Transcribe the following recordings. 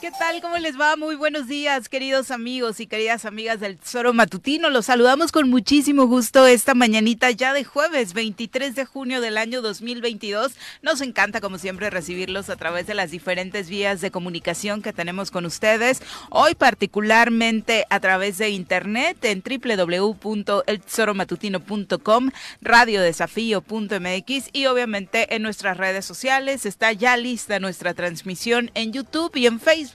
¿Qué tal? ¿Cómo les va? Muy buenos días, queridos amigos y queridas amigas del Tesoro Matutino. Los saludamos con muchísimo gusto esta mañanita ya de jueves 23 de junio del año 2022. Nos encanta, como siempre, recibirlos a través de las diferentes vías de comunicación que tenemos con ustedes. Hoy particularmente a través de internet en www.eltesoromatutino.com, radiodesafío.mx y obviamente en nuestras redes sociales. Está ya lista nuestra transmisión en YouTube y en Facebook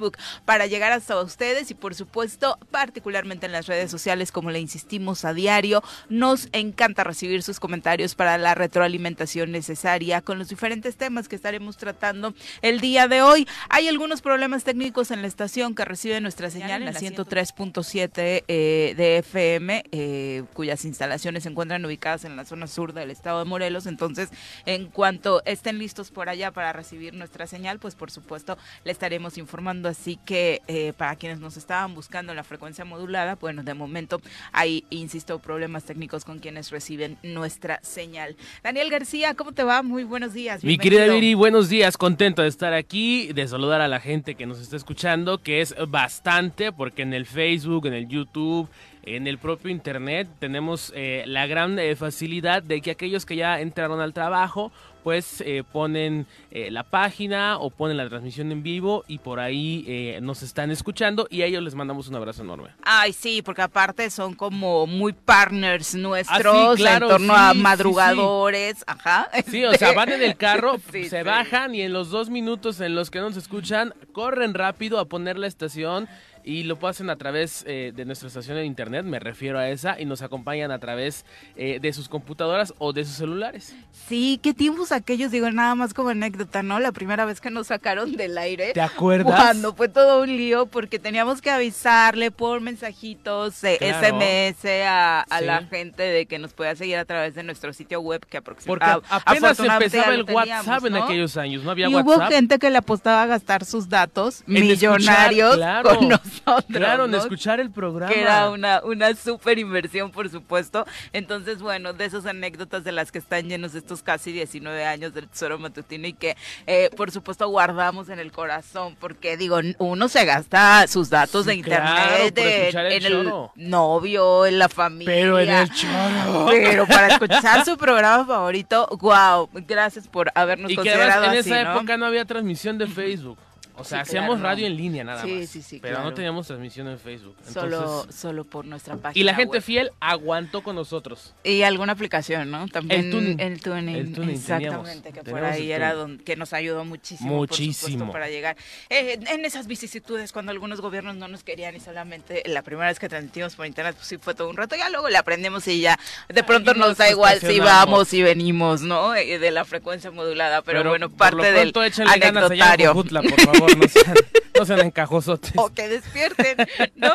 para llegar hasta ustedes y por supuesto particularmente en las redes sociales como le insistimos a diario. Nos encanta recibir sus comentarios para la retroalimentación necesaria con los diferentes temas que estaremos tratando el día de hoy. Hay algunos problemas técnicos en la estación que recibe nuestra señal en la 103.7 eh, de FM, eh, cuyas instalaciones se encuentran ubicadas en la zona sur del estado de Morelos. Entonces, en cuanto estén listos por allá para recibir nuestra señal, pues por supuesto le estaremos informando así que eh, para quienes nos estaban buscando la frecuencia modulada, bueno, de momento hay, insisto, problemas técnicos con quienes reciben nuestra señal. Daniel García, ¿cómo te va? Muy buenos días. Mi querida Viri, buenos días, contento de estar aquí, de saludar a la gente que nos está escuchando, que es bastante, porque en el Facebook, en el YouTube, en el propio Internet tenemos eh, la gran eh, facilidad de que aquellos que ya entraron al trabajo pues eh, ponen eh, la página o ponen la transmisión en vivo y por ahí eh, nos están escuchando y a ellos les mandamos un abrazo enorme. Ay, sí, porque aparte son como muy partners nuestros ah, en torno a madrugadores, ajá. Sí, o sea, van en el carro, se bajan y en los dos minutos en los que nos escuchan, corren rápido a poner la estación y lo hacen a través eh, de nuestra estación de internet, me refiero a esa, y nos acompañan a través eh, de sus computadoras o de sus celulares. Sí, qué tiempos aquellos, digo, nada más como anécdota, ¿no? La primera vez que nos sacaron del aire. ¿Te acuerdas? Cuando fue todo un lío porque teníamos que avisarle por mensajitos, eh, SMS a, la gente de que nos podía seguir a través de nuestro sitio web que aproximadamente. Porque apenas empezaba el WhatsApp en aquellos años, no había y WhatsApp. hubo gente que le apostaba a gastar sus datos millonarios con nosotros Claro, en escuchar el programa. Que era una, una súper inversión, por supuesto. Entonces, bueno, de esas anécdotas de las que están llenos estos casi 19 años del Tesoro Matutino y que, eh, por supuesto, guardamos en el corazón, porque digo, uno se gasta sus datos de internet en el novio, en la familia. Pero en el choro. Pero para escuchar su programa favorito, wow, gracias por habernos y considerado que en esa época no había transmisión de Facebook. O sea, hacíamos radio en línea nada más. Sí, sí, Pero no teníamos transmisión en Facebook. solo, solo por nuestra página. Y la gente fiel aguantó con nosotros. Y alguna aplicación, ¿no? También el tuning. El tuning. El tuning exactamente, que por ahí era donde, que nos ayudó muchísimo. Muchísimo. para llegar. Eh, en esas vicisitudes, cuando algunos gobiernos no nos querían y solamente la primera vez que transmitimos por internet, pues sí fue todo un rato. Ya luego le aprendemos y ya de pronto nos, da igual si vamos y venimos, ¿no? Eh, de la frecuencia modulada. Pero, bueno, parte del anecdotario. por favor no sean, no sean encajosotes. O que despierten, ¿no?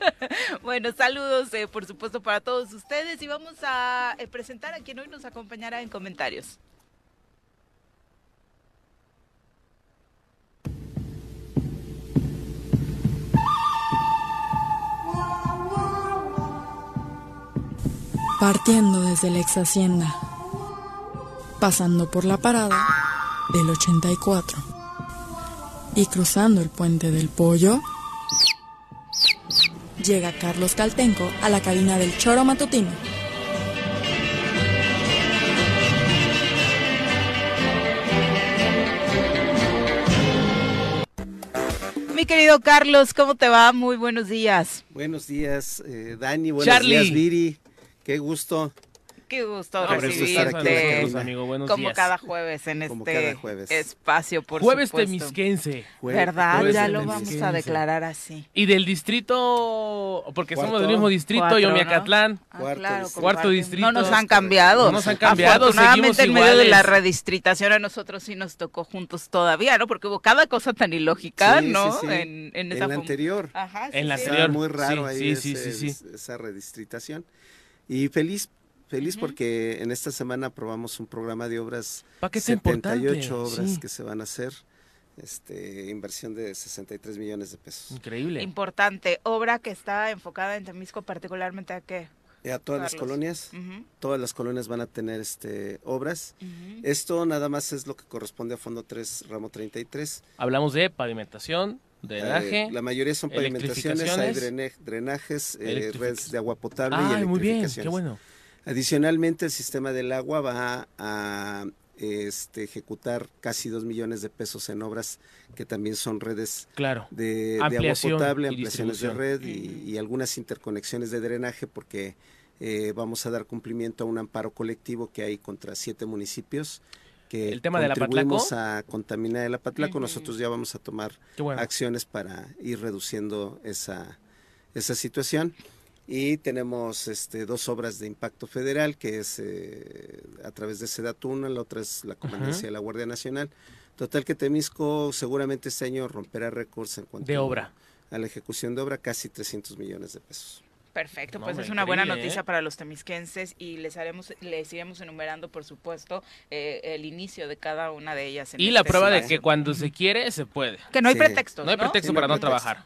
bueno, saludos, eh, por supuesto, para todos ustedes y vamos a eh, presentar a quien hoy nos acompañará en comentarios. Partiendo desde la ex hacienda, pasando por la parada del 84 y cruzando el puente del pollo, llega Carlos Caltenco a la cabina del choro matutino. Mi querido Carlos, ¿cómo te va? Muy buenos días. Buenos días, eh, Dani. Buenos días, Viri. Qué gusto Qué gusto recibirte. como cada jueves en este espacio, por Jueves supuesto. temisquense. ¿Verdad? ya lo vamos a declarar así. Y del distrito, porque somos del mismo distrito, Yomiacatlán. Ah, claro, cuarto distrito. No nos han cambiado. No nos han cambiado. Afortunadamente en medio de la redistritación a nosotros sí nos tocó juntos todavía, ¿no? Porque hubo cada cosa tan ilógica, ¿no? En, en, esa en la anterior. Ajá, en la anterior. muy raro ahí esa redistritación. Y feliz Feliz porque en esta semana aprobamos un programa de obras, 78 obras que se van a hacer, este, inversión de 63 millones de pesos. Increíble. Importante, obra que está enfocada en Temisco particularmente a qué? A todas las colonias, todas las colonias van a tener este obras. Esto nada más es lo que corresponde a Fondo 3, ramo 33. Hablamos de pavimentación, Drenaje. la mayoría son pavimentaciones, hay drenajes, redes de agua potable y electrificaciones. muy bien, qué bueno. Adicionalmente, el sistema del agua va a este, ejecutar casi dos millones de pesos en obras que también son redes claro. de, agua potable, ampliaciones de red y, algunas interconexiones de drenaje porque eh, vamos a dar cumplimiento a un amparo colectivo que hay contra siete municipios que el tema de la Patlaco. a contaminar el Apatlaco, nosotros ya vamos a tomar acciones para ir reduciendo esa, esa situación y tenemos este, dos obras de impacto federal, que es eh, a través de Sedatuna, la otra es la Comandancia de la Guardia Nacional. Total que Temisco seguramente este año romperá récords en cuanto de obra. A, la ejecución de obra, casi 300 millones de pesos. Perfecto, pues es una buena noticia ¿eh? para los temisquenses y les haremos, les iremos enumerando, por supuesto, eh, el inicio de cada una de ellas. y la prueba de que cuando se quiere, se puede. Que no hay pretexto. No hay pretexto para no trabajar.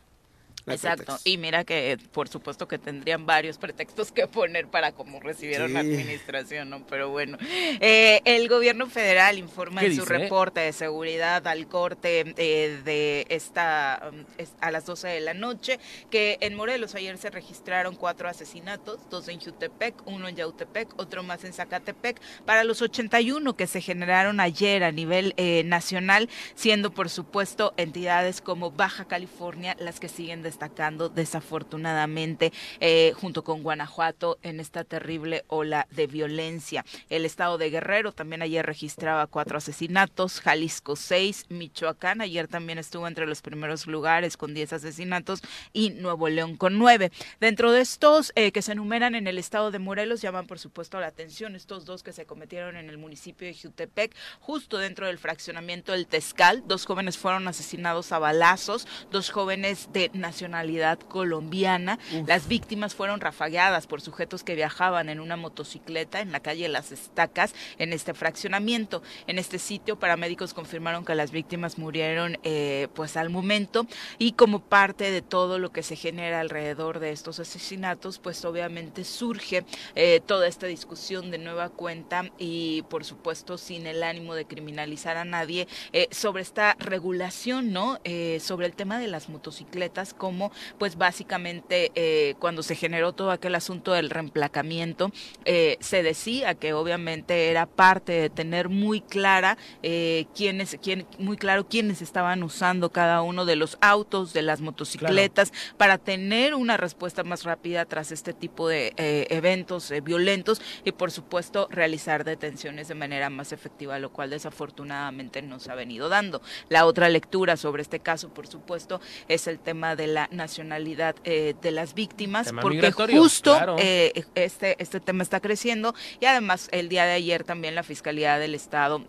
Exacto. Y mira que por supuesto que tendrían varios pretextos que poner para cómo recibieron la administración, ¿no? Pero bueno, eh, el gobierno federal informa en su reporte de seguridad al corte eh, de esta um, a las 12 de la noche que en Morelos ayer se registraron cuatro asesinatos, dos en Jutepec, uno en Yautepec, otro más en Zacatepec, para los 81 que se generaron ayer a nivel eh, nacional, siendo por supuesto entidades como Baja California las que siguen de destacando desafortunadamente eh, junto con Guanajuato en esta terrible ola de violencia. El estado de Guerrero también ayer registraba cuatro asesinatos, Jalisco seis, Michoacán ayer también estuvo entre los primeros lugares con diez asesinatos y Nuevo León con nueve. Dentro de estos eh, que se enumeran en el estado de Morelos llaman por supuesto la atención estos dos que se cometieron en el municipio de Jutepec, justo dentro del fraccionamiento del Tezcal. Dos jóvenes fueron asesinados a balazos, dos jóvenes de nacionalidad nacionalidad colombiana. Las víctimas fueron rafagueadas por sujetos que viajaban en una motocicleta en la calle Las Estacas en este fraccionamiento. En este sitio, paramédicos confirmaron que las víctimas murieron eh, pues al momento y como parte de todo lo que se genera alrededor de estos asesinatos, pues obviamente surge eh, toda esta discusión de nueva cuenta y por supuesto sin el ánimo de criminalizar a nadie eh, sobre esta regulación, ¿no? sobre el tema de las motocicletas como pues básicamente eh, cuando se generó todo aquel asunto del reemplacamiento, eh, se decía que obviamente era parte de tener muy clara eh, quiénes, quién, muy claro quiénes estaban usando cada uno de los autos, de las motocicletas, para tener una respuesta más rápida tras este tipo de eventos violentos y por supuesto realizar detenciones de manera más efectiva, lo cual desafortunadamente no se ha venido dando. La otra lectura sobre este caso, por supuesto, es el tema de la nacionalidad eh, de las víctimas, porque justo eh, este, este tema está creciendo y además el día de ayer también la Fiscalía del Estado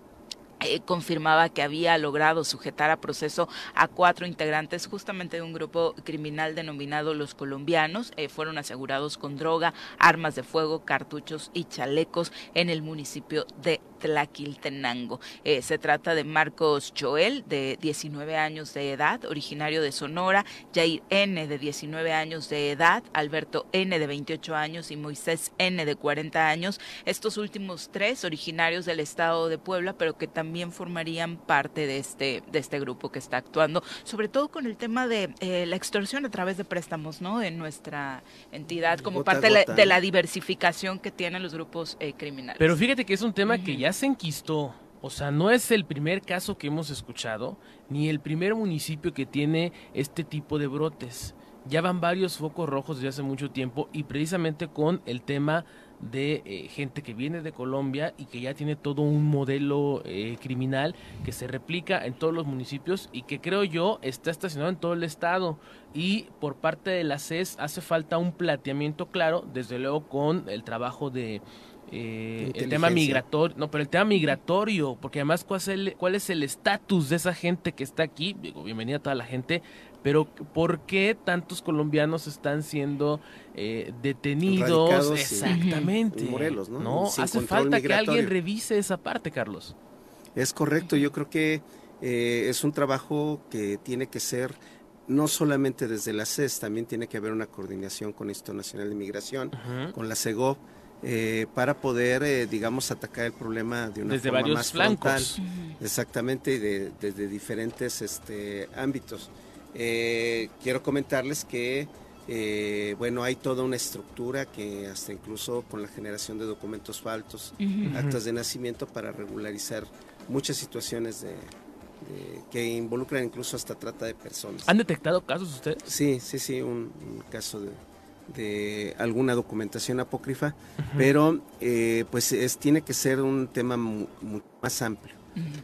eh, confirmaba que había logrado sujetar a proceso a cuatro integrantes justamente de un grupo criminal denominado Los Colombianos. fueron asegurados con droga, armas de fuego, cartuchos y chalecos en el municipio de Tlaquiltenango. Eh, se trata de Marcos Joel, de 19 años de edad, originario de Sonora, Jair N, de 19 años de edad, Alberto N, de 28 años y Moisés N, de 40 años. Estos últimos tres originarios del estado de Puebla, pero que también formarían parte de este, de este grupo que está actuando, sobre todo con el tema de eh, la extorsión a través de préstamos, ¿no? En nuestra entidad, como parte de la, diversificación que tienen los grupos eh, criminales. Pero fíjate que es un tema que ya ya se enquistó. O sea, no es el primer caso que hemos escuchado, ni el primer municipio que tiene este tipo de brotes. Ya van varios focos rojos desde hace mucho tiempo y precisamente con el tema de eh, gente que viene de Colombia y que ya tiene todo un modelo eh, criminal que se replica en todos los municipios y que creo yo está estacionado en todo el estado. Y por parte de la CES hace falta un plateamiento claro, desde luego con el trabajo de eh, el tema migratorio, no, pero el tema migratorio, porque además cuál es el estatus de esa gente que está aquí, digo, bienvenida a toda la gente, pero ¿por qué tantos colombianos están siendo eh, detenidos? Exactamente. Morelos, ¿no? hace falta que alguien revise esa parte, Carlos. Es correcto, yo creo que eh, es un trabajo que tiene que ser no solamente desde la CES, también tiene que haber una coordinación con el Instituto Nacional de Migración, con la CEGOP, eh, para poder, eh, digamos, atacar el problema de una desde forma varios más flancos. Exactamente, y de, desde diferentes este, ámbitos. Eh, quiero comentarles que eh, bueno, hay toda una estructura que hasta incluso con la generación de documentos faltos, actas de nacimiento para regularizar muchas situaciones de, que involucran incluso hasta trata de personas. ¿Han detectado casos ustedes? Sí, sí, sí, un, caso de, alguna documentación apócrifa, pero eh, pues es, tiene que ser un tema más amplio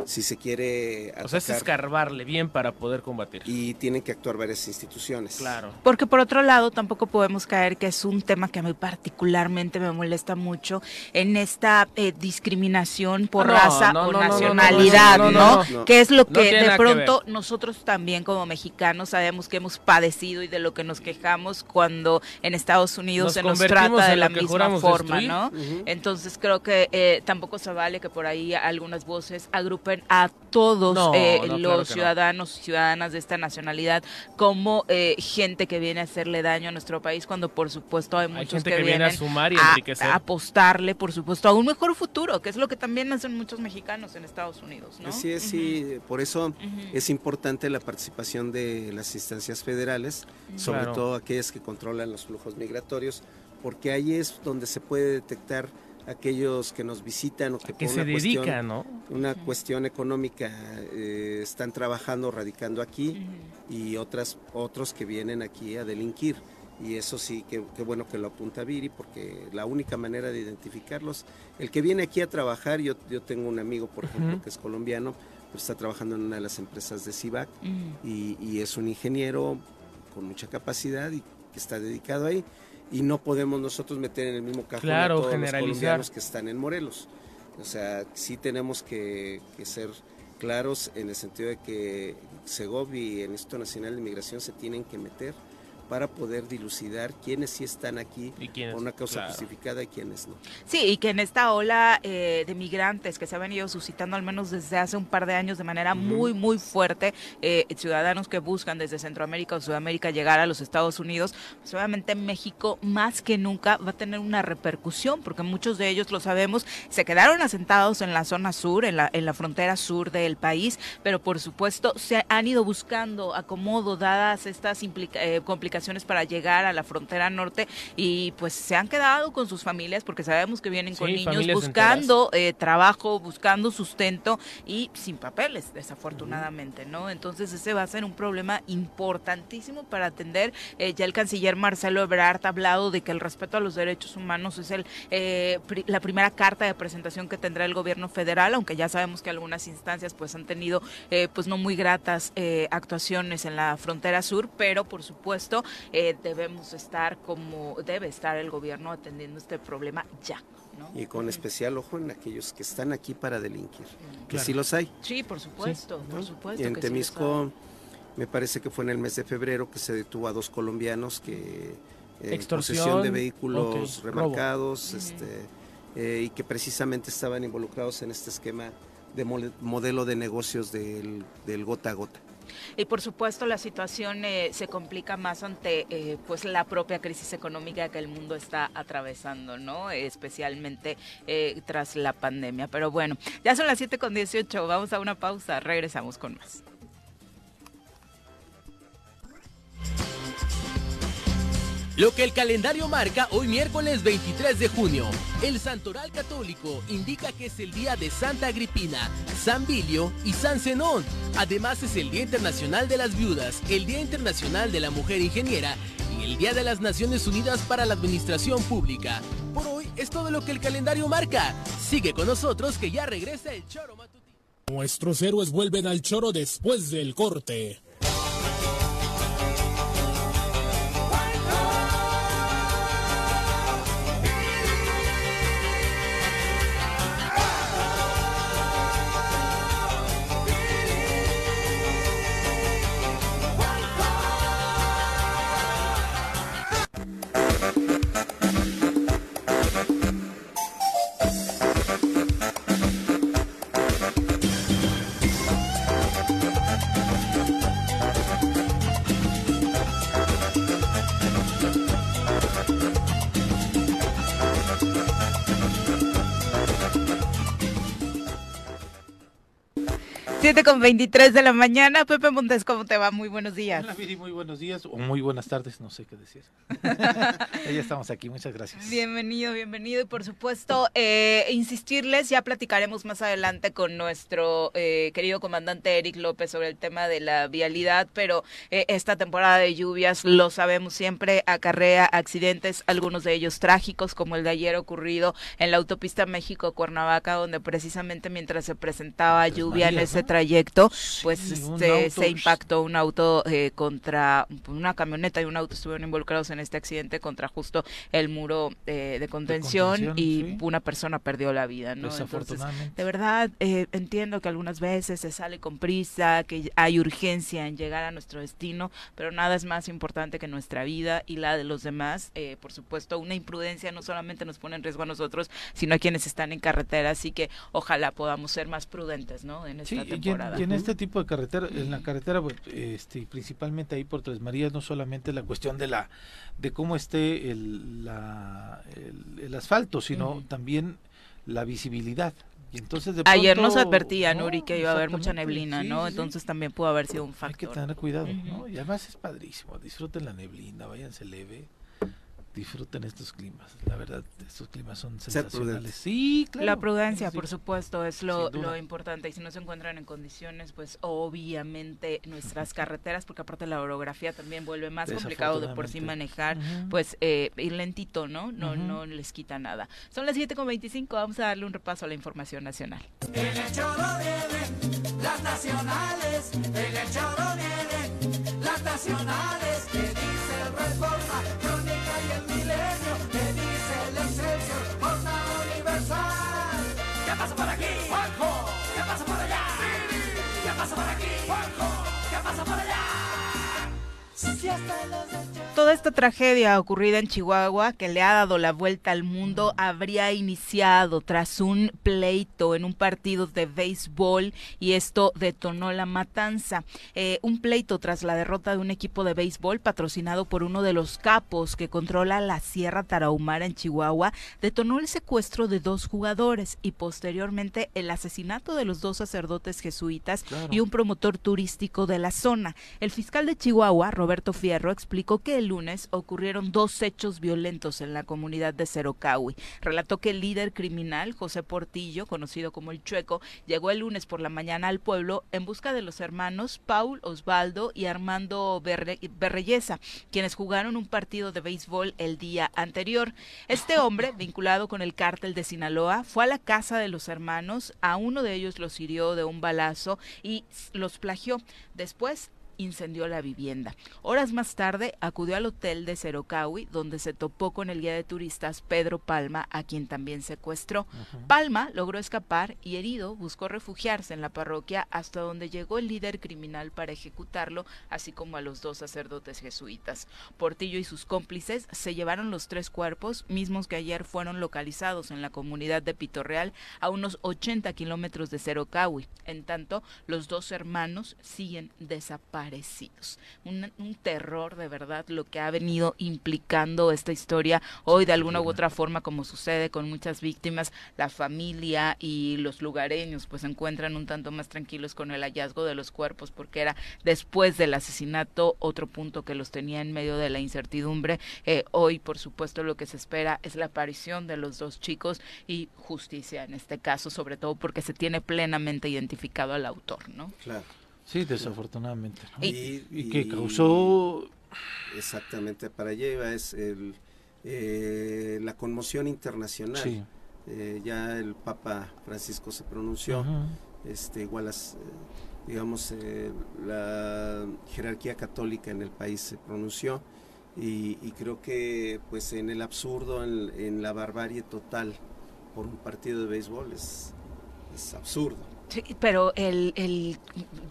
si se quiere O sea, es escarbarle bien para poder combatir. Y tienen que actuar varias instituciones. Claro. Porque por otro lado, tampoco podemos caer que es un tema que a mí particularmente me molesta mucho en esta eh, discriminación por raza o nacionalidad, ¿no? Que es lo que de pronto nosotros también como mexicanos sabemos que hemos padecido y de lo que nos quejamos cuando en Estados Unidos se nos trata de la misma forma, ¿no? Entonces creo que eh, tampoco se vale que por ahí algunas voces agrupen a todos eh, los ciudadanos y ciudadanas de esta nacionalidad como eh, gente que viene a hacerle daño a nuestro país cuando por supuesto hay muchos que, vienen a sumar y a, apostarle por supuesto a un mejor futuro que es lo que también hacen muchos mexicanos en Estados Unidos ¿no? Así es, sí, por eso es importante la participación de las instancias federales, sobre todo aquellas que controlan los flujos migratorios, porque ahí es donde se puede detectar aquellos que nos visitan o que, por se una dedican, ¿no? Una cuestión económica eh, están trabajando, radicando aquí y otras otros que vienen aquí a delinquir. Y eso sí, qué bueno que lo apunta Viri, porque la única manera de identificarlos, el que viene aquí a trabajar, yo, yo tengo un amigo, por ejemplo, que es colombiano, pues está trabajando en una de las empresas de CIVAC y, y es un ingeniero con mucha capacidad y que está dedicado ahí y no podemos nosotros meter en el mismo cajón a todos los colombianos que están en Morelos. O sea, sí tenemos que, que ser claros en el sentido de que Segov y el Instituto Nacional de Inmigración se tienen que meter para poder dilucidar quiénes sí están aquí por una causa justificada y quiénes no. Sí, y que en esta ola eh, de migrantes que se ha venido suscitando al menos desde hace un par de años de manera muy, muy fuerte, eh, ciudadanos que buscan desde Centroamérica o Sudamérica llegar a los Estados Unidos, pues obviamente México más que nunca va a tener una repercusión, porque muchos de ellos, lo sabemos, se quedaron asentados en la zona sur, en la, en la frontera sur del país, pero por supuesto se han ido buscando acomodo dadas estas eh, complicaciones para llegar a la frontera norte y pues se han quedado con sus familias porque sabemos que vienen con niños buscando eh, trabajo, buscando sustento y sin papeles, desafortunadamente, ¿no? Entonces ese va a ser un problema importantísimo para atender. Eh, ya el canciller Marcelo Ebrard ha hablado de que el respeto a los derechos humanos es el eh, la primera carta de presentación que tendrá el gobierno federal, aunque ya sabemos que algunas instancias pues han tenido pues no muy gratas actuaciones en la frontera sur, pero por supuesto eh, debemos estar como debe estar el gobierno atendiendo este problema ya. Y con especial ojo en aquellos que están aquí para delinquir, que sí los hay. Sí, por supuesto, por supuesto. Y en Temisco, me parece que fue en el mes de febrero que se detuvo a dos colombianos que en posesión de vehículos remarcados este, eh, y que precisamente estaban involucrados en este esquema de modelo de negocios del, del gota a gota. Y por supuesto la situación eh, se complica más ante eh, pues la propia crisis económica que el mundo está atravesando, ¿no? Especialmente eh, tras la pandemia. Pero bueno, ya son las 7 con 18, vamos a una pausa, regresamos con más. Lo que el calendario marca hoy miércoles 23 de junio. El Santoral Católico indica que es el día de Santa Agripina, San Bilio y San Zenón. Además es el Día Internacional de las Viudas, el Día Internacional de la Mujer Ingeniera y el Día de las Naciones Unidas para la Administración Pública. Por hoy es todo lo que el calendario marca. Sigue con nosotros que ya regresa el Choro Matutino. Nuestros héroes vuelven al Choro después del corte. 7 con 23 de la mañana. Pepe Montes, ¿cómo te va? Muy buenos días. Hola, Viri, muy buenos días o muy buenas tardes, no sé qué decir. ya estamos aquí, muchas gracias. Bienvenido, bienvenido. Y por supuesto, eh, insistirles, ya platicaremos más adelante con nuestro eh, querido comandante Eric López sobre el tema de la vialidad, pero eh, esta temporada de lluvias, lo sabemos siempre, acarrea accidentes, algunos de ellos trágicos, como el de ayer ocurrido en la autopista México-Cuernavaca, donde precisamente mientras se presentaba lluvia en ese trayecto, pues este, se impactó un auto eh, contra una camioneta y un auto estuvieron involucrados en este accidente contra justo el muro eh, de, contención y una persona perdió la vida, ¿no? Entonces, de verdad eh, entiendo que algunas veces se sale con prisa, que hay urgencia en llegar a nuestro destino, pero nada es más importante que nuestra vida y la de los demás. por supuesto, una imprudencia no solamente nos pone en riesgo a nosotros, sino a quienes están en carretera, así que ojalá podamos ser más prudentes, ¿no? En esta temporada. Y en, este tipo de carretera, en la carretera, pues, este, principalmente ahí por Tres Marías, no solamente la cuestión de la, de cómo esté el, la, el, asfalto, sino también la visibilidad. Y entonces Ayer nos advertía, Nuri, que iba a haber mucha neblina, ¿no? Entonces también pudo haber sido un factor. Hay que tener cuidado, ¿no? Y además es padrísimo, disfruten la neblina, váyanse leve disfruten estos climas. La verdad, estos climas son sensacionales. Sí, claro. La prudencia, por supuesto, es lo, lo, importante. Y si no se encuentran en condiciones, pues obviamente nuestras carreteras, porque aparte la orografía también vuelve más complicado de por sí manejar, pues eh, ir lentito, ¿no? No, no les quita nada. Son las 7.25, vamos a darle un repaso a la información nacional. En el vienen las nacionales, en el choro vienen las nacionales, que dice Reforma pasa por allá. Toda esta tragedia ocurrida en Chihuahua, que le ha dado la vuelta al mundo, habría iniciado tras un pleito en un partido de béisbol y esto detonó la matanza. Eh, un pleito tras la derrota de un equipo de béisbol patrocinado por uno de los capos que controla la Sierra Tarahumara en Chihuahua, detonó el secuestro de dos jugadores y posteriormente el asesinato de los dos sacerdotes jesuitas y un promotor turístico de la zona. El fiscal de Chihuahua, Roberto Fierro, explicó que el lunes ocurrieron dos hechos violentos en la comunidad de Cerocahui. Relató que el líder criminal, José Portillo, conocido como el Chueco, llegó el lunes por la mañana al pueblo en busca de los hermanos Paul Osvaldo y Armando Berreyesa, quienes jugaron un partido de béisbol el día anterior. Este hombre, vinculado con el cártel de Sinaloa, fue a la casa de los hermanos, a uno de ellos los hirió de un balazo y los plagió. Después incendió la vivienda. Horas más tarde acudió al hotel de Cerocaui, donde se topó con el guía de turistas Pedro Palma, a quien también secuestró. Palma logró escapar y herido buscó refugiarse en la parroquia hasta donde llegó el líder criminal para ejecutarlo, así como a los dos sacerdotes jesuitas. Portillo y sus cómplices se llevaron los tres cuerpos, mismos que ayer fueron localizados en la comunidad de Pitorreal, a unos 80 kilómetros de Cerocaui. En tanto, los dos hermanos siguen desaparecidos un, terror de verdad lo que ha venido implicando esta historia hoy de alguna u otra forma como sucede con muchas víctimas, la familia y los lugareños pues se encuentran un tanto más tranquilos con el hallazgo de los cuerpos porque era después del asesinato otro punto que los tenía en medio de la incertidumbre. Eh, hoy por supuesto lo que se espera es la aparición de los dos chicos y justicia en este caso, sobre todo porque se tiene plenamente identificado al autor, ¿no? Claro. Sí, desafortunadamente. Y, que causó... Exactamente, para allá es el, eh, la conmoción internacional. Eh, ya el Papa Francisco se pronunció, este, igual las, eh, digamos, la jerarquía católica en el país se pronunció y, creo que pues en el absurdo, en, en, la barbarie total por un partido de béisbol es, es absurdo. Sí, pero el, el,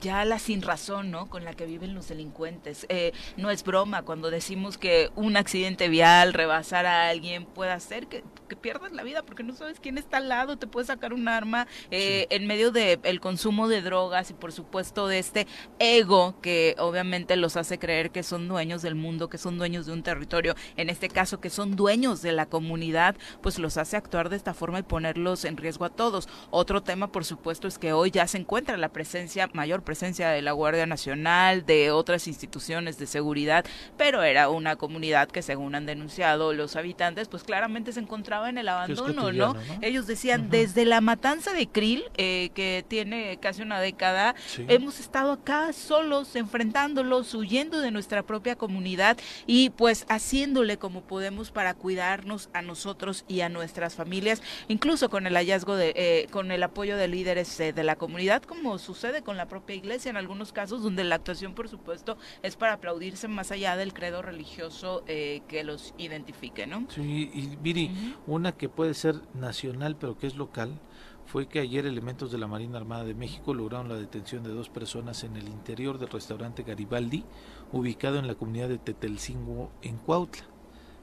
ya la sin razón, ¿no? Con la que viven los delincuentes. Eh, no es broma cuando decimos que un accidente vial, rebasar a alguien, puede hacer que, que pierdas la vida porque no sabes quién está al lado, te puede sacar un arma eh, en medio del el consumo de drogas y por supuesto de este ego que obviamente los hace creer que son dueños del mundo, que son dueños de un territorio, en este caso que son dueños de la comunidad, pues los hace actuar de esta forma y ponerlos en riesgo a todos. Otro tema, por supuesto, es que que hoy ya se encuentra la presencia, mayor presencia de la Guardia Nacional, de otras instituciones de seguridad, pero era una comunidad que según han denunciado los habitantes, pues claramente se encontraba en el abandono, ¿no? Ellos decían, desde la matanza de Krill, eh, que tiene casi una década, hemos estado acá solos, enfrentándolos, huyendo de nuestra propia comunidad y pues haciéndole como podemos para cuidarnos a nosotros y a nuestras familias, incluso con el hallazgo de, eh, con el apoyo de líderes eh, de la comunidad, como sucede con la propia iglesia en algunos casos, donde la actuación, por supuesto, es para aplaudirse más allá del credo religioso eh, que los identifique, ¿no? Sí, y Viri, una que puede ser nacional, pero que es local, fue que ayer elementos de la Marina Armada de México lograron la detención de dos personas en el interior del restaurante Garibaldi, ubicado en la comunidad de Tetelcingo, en Cuautla.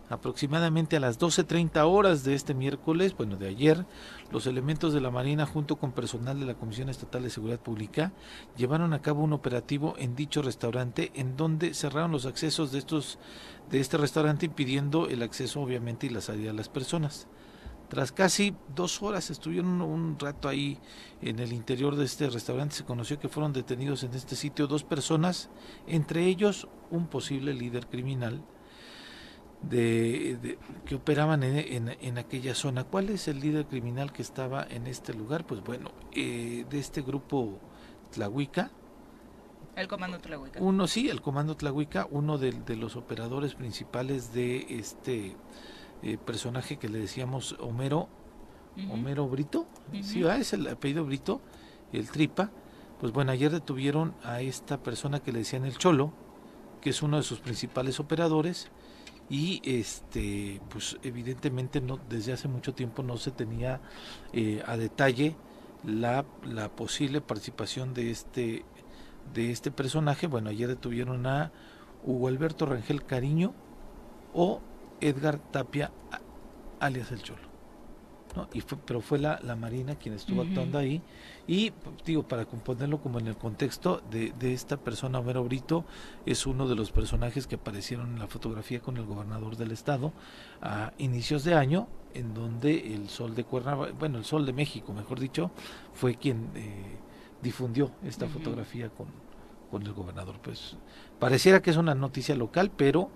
Aproximadamente a las 12.30 horas de este miércoles, bueno, de ayer, los elementos de la Marina junto con personal de la Comisión Estatal de Seguridad Pública llevaron a cabo un operativo en dicho restaurante en donde cerraron los accesos de estos de este restaurante impidiendo el acceso obviamente y la salida de las personas. Tras casi dos horas estuvieron un rato ahí en el interior de este restaurante. Se conoció que fueron detenidos en este sitio dos personas, entre ellos un posible líder criminal de, que operaban en, en, aquella zona. ¿Cuál es el líder criminal que estaba en este lugar? Pues bueno, eh, de este grupo Tlahuica. El comando Tlahuica. Uno, sí, el comando Tlahuica, uno de, los operadores principales de este eh, personaje que le decíamos Homero, Homero Brito, sí, es el apellido Brito, el Tripa. Pues bueno, ayer detuvieron a esta persona que le decían el Cholo, que es uno de sus principales operadores y este pues evidentemente no desde hace mucho tiempo no se tenía eh, a detalle la, la posible participación de este de este personaje. Bueno ayer detuvieron a Hugo Alberto Rangel Cariño o Edgar Tapia alias el Cholo y pero fue la, la Marina quien estuvo actuando ahí. Y digo, para componerlo como en el contexto de, de esta persona, Homero Brito, es uno de los personajes que aparecieron en la fotografía con el gobernador del estado a inicios de año, en donde el Sol de Cuernavaca, bueno, el Sol de México, mejor dicho, fue quien eh, difundió esta fotografía con, con el gobernador. Pues pareciera que es una noticia local, pero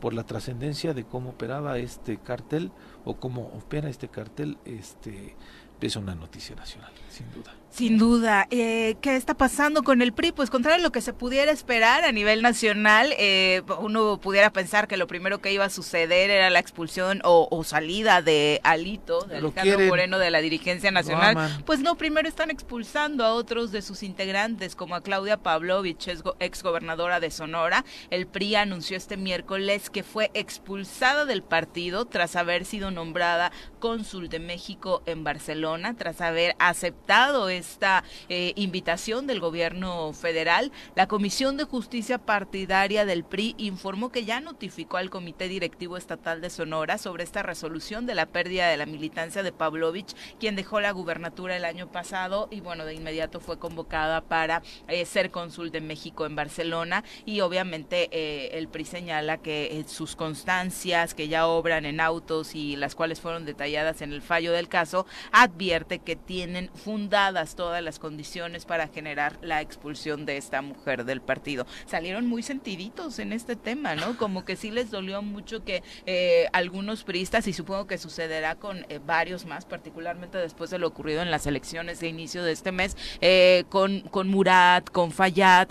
por la trascendencia de cómo operaba este cartel o cómo opera este cartel, este es una noticia nacional, sin duda. Sin duda. Eh, ¿Qué está pasando con el PRI? Pues contrario a lo que se pudiera esperar a nivel nacional, eh, uno pudiera pensar que lo primero que iba a suceder era la expulsión o, salida de Alito, de Alejandro Moreno de la dirigencia nacional. pues no, primero están expulsando a otros de sus integrantes, como a Claudia Pavlovich, ex gobernadora de Sonora. El PRI anunció este miércoles que fue expulsada del partido tras haber sido nombrada cónsul de México en Barcelona, tras haber aceptado esta eh, invitación del gobierno federal, la Comisión de Justicia Partidaria del PRI informó que ya notificó al Comité Directivo Estatal de Sonora sobre esta resolución de la pérdida de la militancia de Pavlovich, quien dejó la gubernatura el año pasado y bueno, de inmediato fue convocada para eh, ser cónsul de México en Barcelona. Y obviamente eh, el PRI señala que sus constancias que ya obran en autos y las cuales fueron detalladas en el fallo del caso, advierte que tienen fundadas todas las condiciones para generar la expulsión de esta mujer del partido. Salieron muy sentiditos en este tema, ¿no? Como que sí les dolió mucho que eh, algunos priistas, y supongo que sucederá con eh, varios más, particularmente después de lo ocurrido en las elecciones de inicio de este mes, eh, con, con Murat, con Fayad,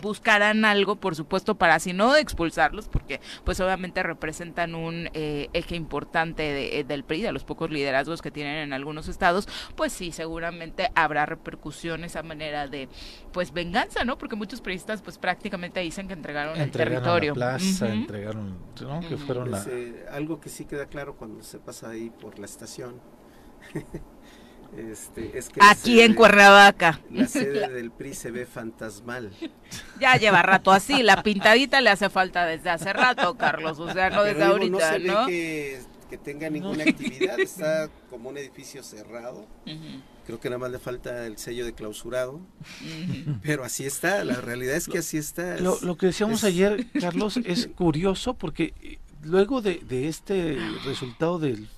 buscarán algo, por supuesto, para si no expulsarlos, porque pues obviamente representan un eh, eje importante de, eh, del PRI, de los pocos liderazgos que tienen en algunos estados, pues sí, seguramente habrá repercusiones a manera de pues venganza, ¿no? Porque muchos priistas pues prácticamente dicen que entregaron, el territorio. La plaza, entregaron, ¿no? Que fueron pues, eh, algo que sí queda claro cuando se pasa ahí por la estación. Este, es que Aquí en Cuernavaca. La sede del PRI se ve fantasmal. Ya lleva rato así, la pintadita le hace falta desde hace rato, Carlos, o sea, no desde ahorita, no se Ve que, tenga ninguna actividad, está como un edificio cerrado. Creo que nada más le falta el sello de clausurado, pero así está, la realidad es que así está. Lo, que decíamos ayer, Carlos, es curioso porque luego de, este resultado del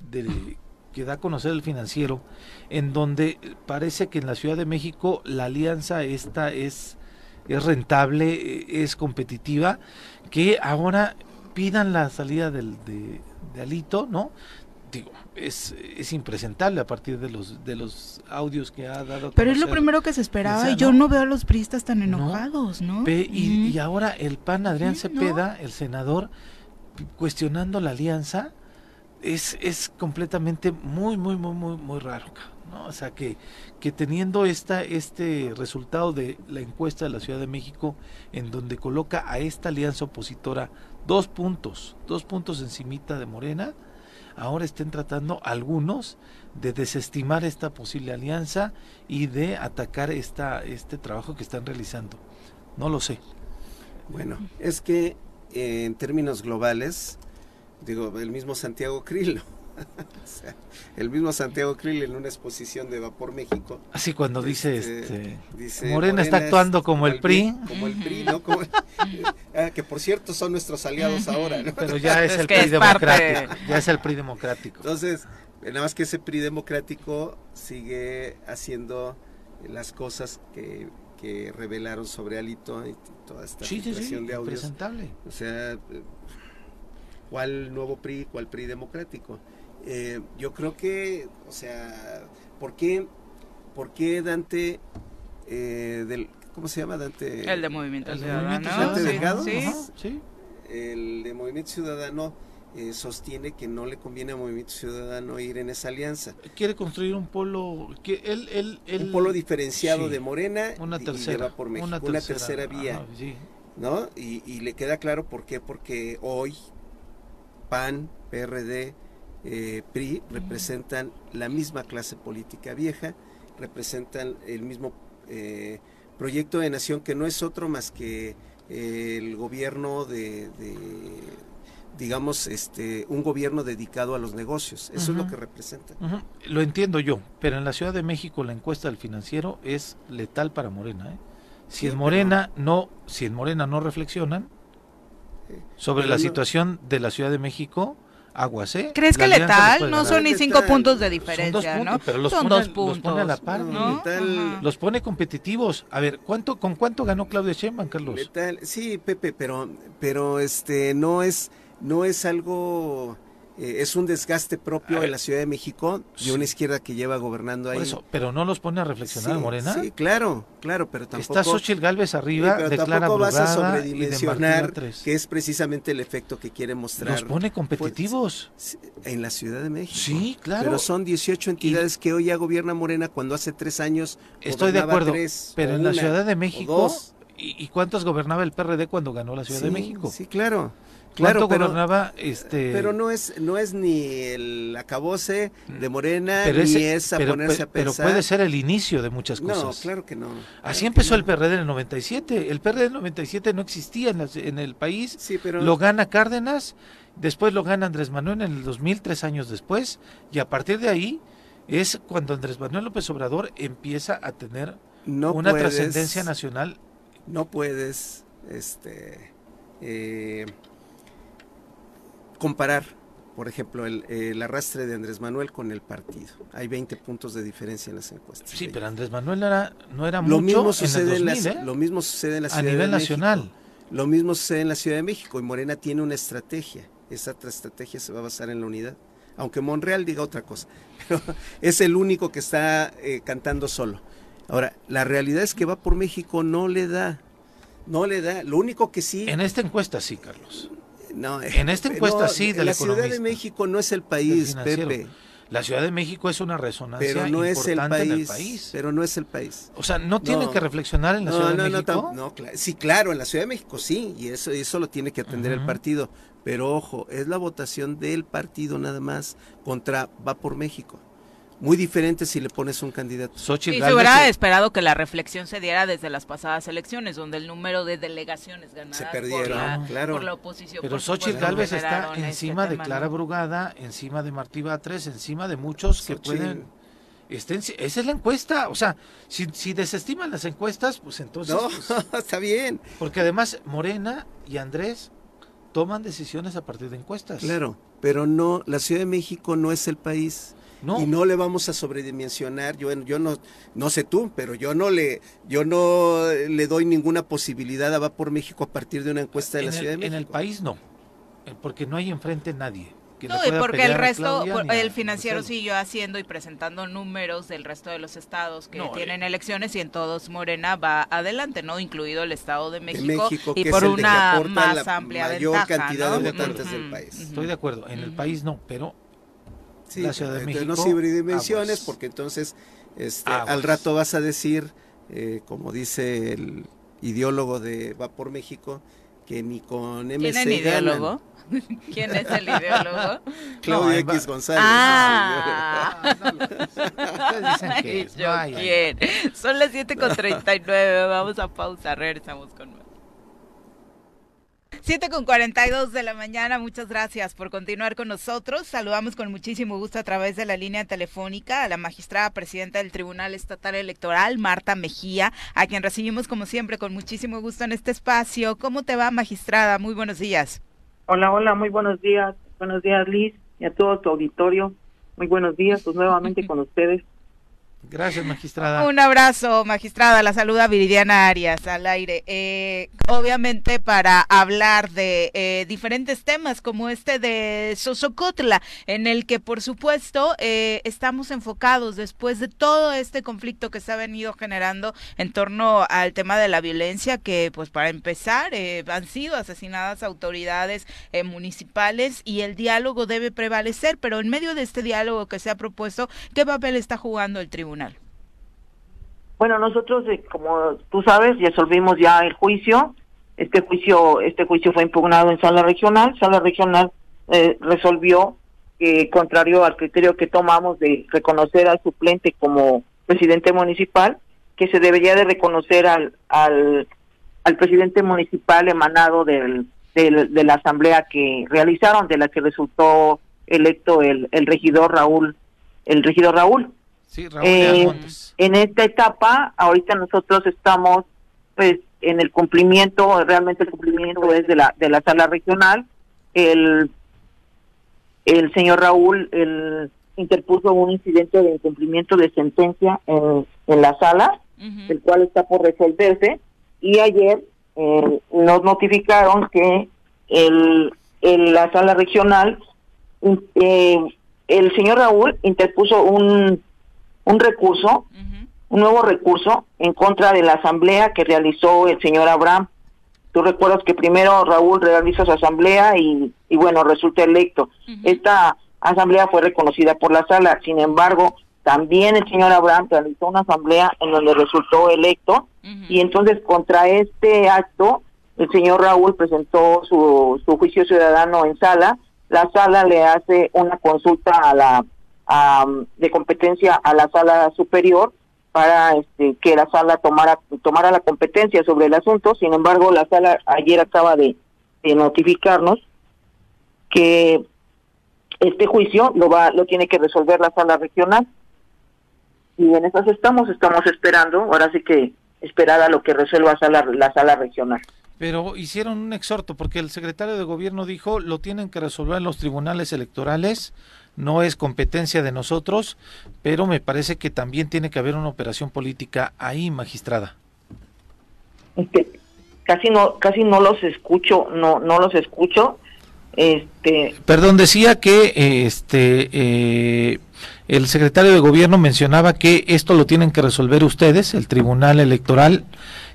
que da a conocer el financiero, en donde parece que en la Ciudad de México la alianza esta es, es rentable, es competitiva, que ahora pidan la salida del, de, de Alito, ¿no? Digo, es, es impresentable a partir de los de los audios que ha dado. Pero es lo primero que se esperaba y yo no veo a los priistas tan enojados, ¿no? y, ahora el PAN Adrián Cepeda, el senador, cuestionando la alianza, es, es completamente muy, muy, muy, muy, muy raro. ¿no? O sea, que, que teniendo esta, este resultado de la encuesta de la Ciudad de México, en donde coloca a esta alianza opositora dos puntos, dos puntos encimita de Morena, ahora estén tratando algunos de desestimar esta posible alianza y de atacar esta, este trabajo que están realizando. No lo sé. Bueno, es que en términos globales, digo, el mismo Santiago Krill, el mismo Santiago Krill en una exposición de Vapor México. Así cuando dice, este, este Morena, está actuando como el PRI. Como el PRI, ¿no? Ah, que por cierto son nuestros aliados ahora, Pero ya es, el PRI democrático. Ya es el PRI democrático. Entonces, nada más que ese PRI democrático sigue haciendo las cosas que que revelaron sobre Alito y toda esta situación de audios. O sea, ¿cuál nuevo PRI, cuál PRI democrático? Eh, yo creo que, o sea, ¿por qué, por qué Dante eh, del, ¿cómo se llama Dante? El de Movimiento Ciudadano. Dante sí. El de Movimiento Ciudadano eh, sostiene que no le conviene a Movimiento Ciudadano ir en esa alianza. Quiere construir un polo, que él, él, un polo diferenciado de Morena una tercera, y por México, una tercera, vía, ¿no? Y, le queda claro por qué, porque hoy PAN, PRD, eh, PRI representan la misma clase política vieja, representan el mismo eh, proyecto de nación que no es otro más que el gobierno de digamos, este, un gobierno dedicado a los negocios. Eso es lo que representa. Lo entiendo yo, pero en la Ciudad de México la encuesta del financiero es letal para Morena. ¿eh? Si en Morena no, si en Morena no reflexionan sobre la situación de la Ciudad de México, aguas, ¿eh? ¿Crees que letal? No son ni cinco puntos de diferencia, ¿no? Pero los son pone, dos puntos. Los pone a la par, ¿no? Los pone competitivos. A ver, ¿cuánto, ¿con cuánto ganó Claudia Sheinbaum, Carlos? Letal, sí, Pepe, pero, pero este, no es no es algo eh, es un desgaste propio de la Ciudad de México de una izquierda que lleva gobernando ahí. eso, pero no los pone a reflexionar, Morena. Sí, claro, claro, pero tampoco. Está Xochitl Galvez arriba, sí, tampoco vas a sobredimensionar que es precisamente el efecto que quiere mostrar. Los pone competitivos. en la Ciudad de México. Sí, claro. Pero son 18 entidades que hoy ya gobierna Morena cuando hace tres años. Estoy de acuerdo. pero en la Ciudad de México. ¿y, ¿Y cuántos gobernaba el PRD cuando ganó la Ciudad de México? Sí, claro. Claro, pero, gobernaba este pero no es no es ni el acabose de Morena ni es a ponerse a pensar. Pero puede ser el inicio de muchas cosas. No, claro que no. Así empezó el PRD en el 97. El PRD en el 97 no existía en, el país. Sí, pero lo gana Cárdenas, después lo gana Andrés Manuel en el 2000, tres años después, y a partir de ahí es cuando Andrés Manuel López Obrador empieza a tener una trascendencia nacional. No puedes, este, eh, comparar, por ejemplo, el, arrastre de Andrés Manuel con el partido. Hay 20 puntos de diferencia en las encuestas. Sí, pero Andrés Manuel era, no era lo mucho mismo sucede en, ¿eh? Lo mismo sucede en la Ciudad A nivel nacional. Lo mismo sucede en la Ciudad de México y Morena tiene una estrategia. Esa estrategia se va a basar en la unidad. Aunque Monreal diga otra cosa. Pero es el único que está eh, cantando solo. Ahora, la realidad es que va por México no le da. No le da. Lo único que sí. En esta encuesta sí, Carlos. No, en esta encuesta sí de la, Ciudad de México no es el país, Pepe. La Ciudad de México es una resonancia pero no es el país, Pero no es el país. O sea, ¿no tiene que reflexionar en la Ciudad de México? No, sí, claro, en la Ciudad de México sí, y eso, eso lo tiene que atender el partido. Pero ojo, es la votación del partido nada más contra Va por México muy diferente si le pones un candidato. y se hubiera esperado que la reflexión se diera desde las pasadas elecciones, donde el número de delegaciones ganadas se perdieron, por, la, claro. por la oposición. Pero Xochitl Galvez está este encima de Clara Brugada, encima de Martí Batres, encima de muchos que pueden... Estén, esa es la encuesta, o sea, si, si desestiman las encuestas, pues entonces... No, pues, está bien. Porque además Morena y Andrés toman decisiones a partir de encuestas. Claro, pero no, la Ciudad de México no es el país y no le vamos a sobredimensionar. Yo, yo no, no sé tú, pero yo no le, yo no le doy ninguna posibilidad a Va por México a partir de una encuesta de la Ciudad de México. En el país no, porque no hay enfrente nadie no, y porque el resto, el financiero siguió haciendo y presentando números del resto de los estados que tienen eh, elecciones y en todos Morena va adelante, ¿no? Incluido el Estado de México, y por una más amplia mayor cantidad de votantes del país. Estoy de acuerdo, en el país no, pero la Ciudad de México. No sobredimensiones, porque entonces este, al rato vas a decir, eh, como dice el ideólogo de Va por México, que ni con MC ¿Tienen ideólogo? ¿Quién es el ideólogo? Claudio X González. Ah. ¿quién? Son las 7 con 39. Vamos a pausa. Regresamos con más. 7 con 42 de la mañana, muchas gracias por continuar con nosotros. Saludamos con muchísimo gusto a través de la línea telefónica a la magistrada presidenta del Tribunal Estatal Electoral, Marta Mejía, a quien recibimos como siempre con muchísimo gusto en este espacio. ¿Cómo te va, magistrada? Muy buenos días. Hola, hola, muy buenos días. Buenos días, Liz, y a todo tu auditorio. Muy buenos días, pues nuevamente con ustedes. Gracias, magistrada. Un abrazo, magistrada. La saluda Viridiana Arias al aire. Eh, obviamente para hablar de eh, diferentes temas como este de Sosocotla, en el que por supuesto eh, estamos enfocados después de todo este conflicto que se ha venido generando en torno al tema de la violencia, que pues para empezar han sido asesinadas autoridades municipales y el diálogo debe prevalecer, pero en medio de este diálogo que se ha propuesto, ¿qué papel está jugando el tribunal? Bueno, nosotros, eh, como tú sabes, resolvimos ya el juicio. Este juicio, este juicio fue impugnado en sala regional. Sala regional eh, resolvió que, contrario al criterio que tomamos de reconocer al suplente como presidente municipal, que se debería de reconocer al, al, al presidente municipal emanado del, de la asamblea que realizaron, de la que resultó electo el, el regidor Raúl, el regidor Raúl. Eh, en esta etapa, ahorita nosotros estamos pues en el cumplimiento, realmente el cumplimiento es de la de la sala regional. El el señor Raúl el, interpuso un incidente de incumplimiento de sentencia en, en la sala, el cual está por resolverse. Y ayer eh, nos notificaron que el, en la sala regional eh, el señor Raúl interpuso un un recurso, un nuevo recurso en contra de la asamblea que realizó el señor Abraham. Tú recuerdas que primero Raúl realiza su asamblea y, y bueno, resulta electo. Esta asamblea fue reconocida por la sala, sin embargo, también el señor Abraham realizó una asamblea en donde resultó electo y entonces contra este acto el señor Raúl presentó su, su juicio ciudadano en sala. La sala le hace una consulta a la de competencia a la sala superior para este, que la sala tomara tomara la competencia sobre el asunto. Sin embargo, la sala ayer acaba de, notificarnos que este juicio lo va lo tiene que resolver la sala regional y en esas estamos estamos esperando ahora sí que esperar a lo que resuelva sala, la sala regional pero hicieron un exhorto porque el secretario de gobierno dijo lo tienen que resolver los tribunales electorales no es competencia de nosotros, pero me parece que también tiene que haber una operación política ahí, magistrada. Este, casi no, casi no los escucho, no, no los escucho. Este, perdón, decía que este eh, el secretario de gobierno mencionaba que esto lo tienen que resolver ustedes, el Tribunal Electoral.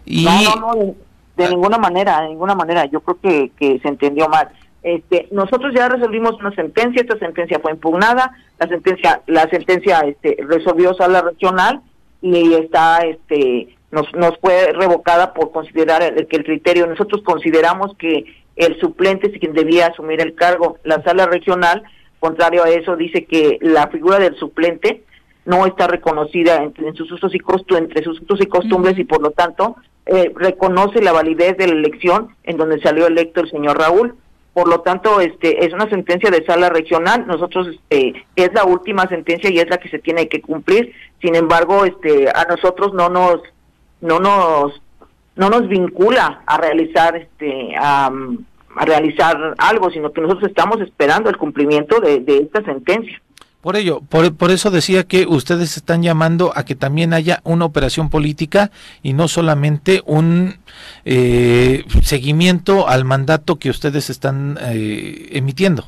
Y... No, no, no, de, ninguna manera, de ninguna manera. Yo creo que, que se entendió mal. Este, nosotros ya resolvimos una sentencia, esta sentencia fue impugnada, la sentencia, la sentencia este, resolvió sala regional y está, este, nos, nos fue revocada por considerar el, que el criterio, nosotros consideramos que el suplente es quien debía asumir el cargo. La sala regional, contrario a eso, dice que la figura del suplente no está reconocida en, sus usos y entre sus usos y costumbres y por lo tanto eh, reconoce la validez de la elección en donde salió electo el señor Raúl por lo tanto este es una sentencia de sala regional. Nosotros este es la última sentencia y es la que se tiene que cumplir. Sin embargo este a nosotros no nos no nos no nos vincula a realizar este a, realizar algo sino que nosotros estamos esperando el cumplimiento de, esta sentencia Por ello, por, eso decía que ustedes están llamando a que también haya una operación política y no solamente un eh, seguimiento al mandato que ustedes están eh, emitiendo.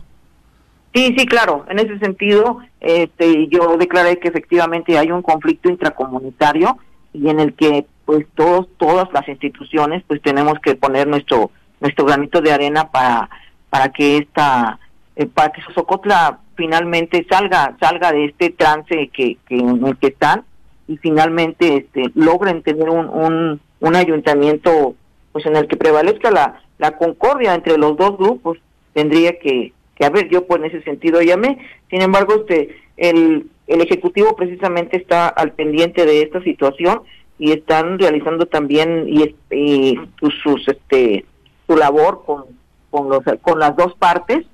Sí, sí, claro. En ese sentido, este, yo declaré que efectivamente hay un conflicto intracomunitario y en el que, pues, todos, todas las instituciones, pues, tenemos que poner nuestro nuestro granito de arena para para que esta eh, para que Sosocotla finalmente salga salga de este trance que, que en el que están y finalmente este logren tener un, un, un ayuntamiento pues en el que prevalezca la, la concordia entre los dos grupos tendría que, que haber yo pues en ese sentido llamé. Sin embargo este el el ejecutivo precisamente está al pendiente de esta situación y están realizando también y, y sus, este su labor con con los con las dos partes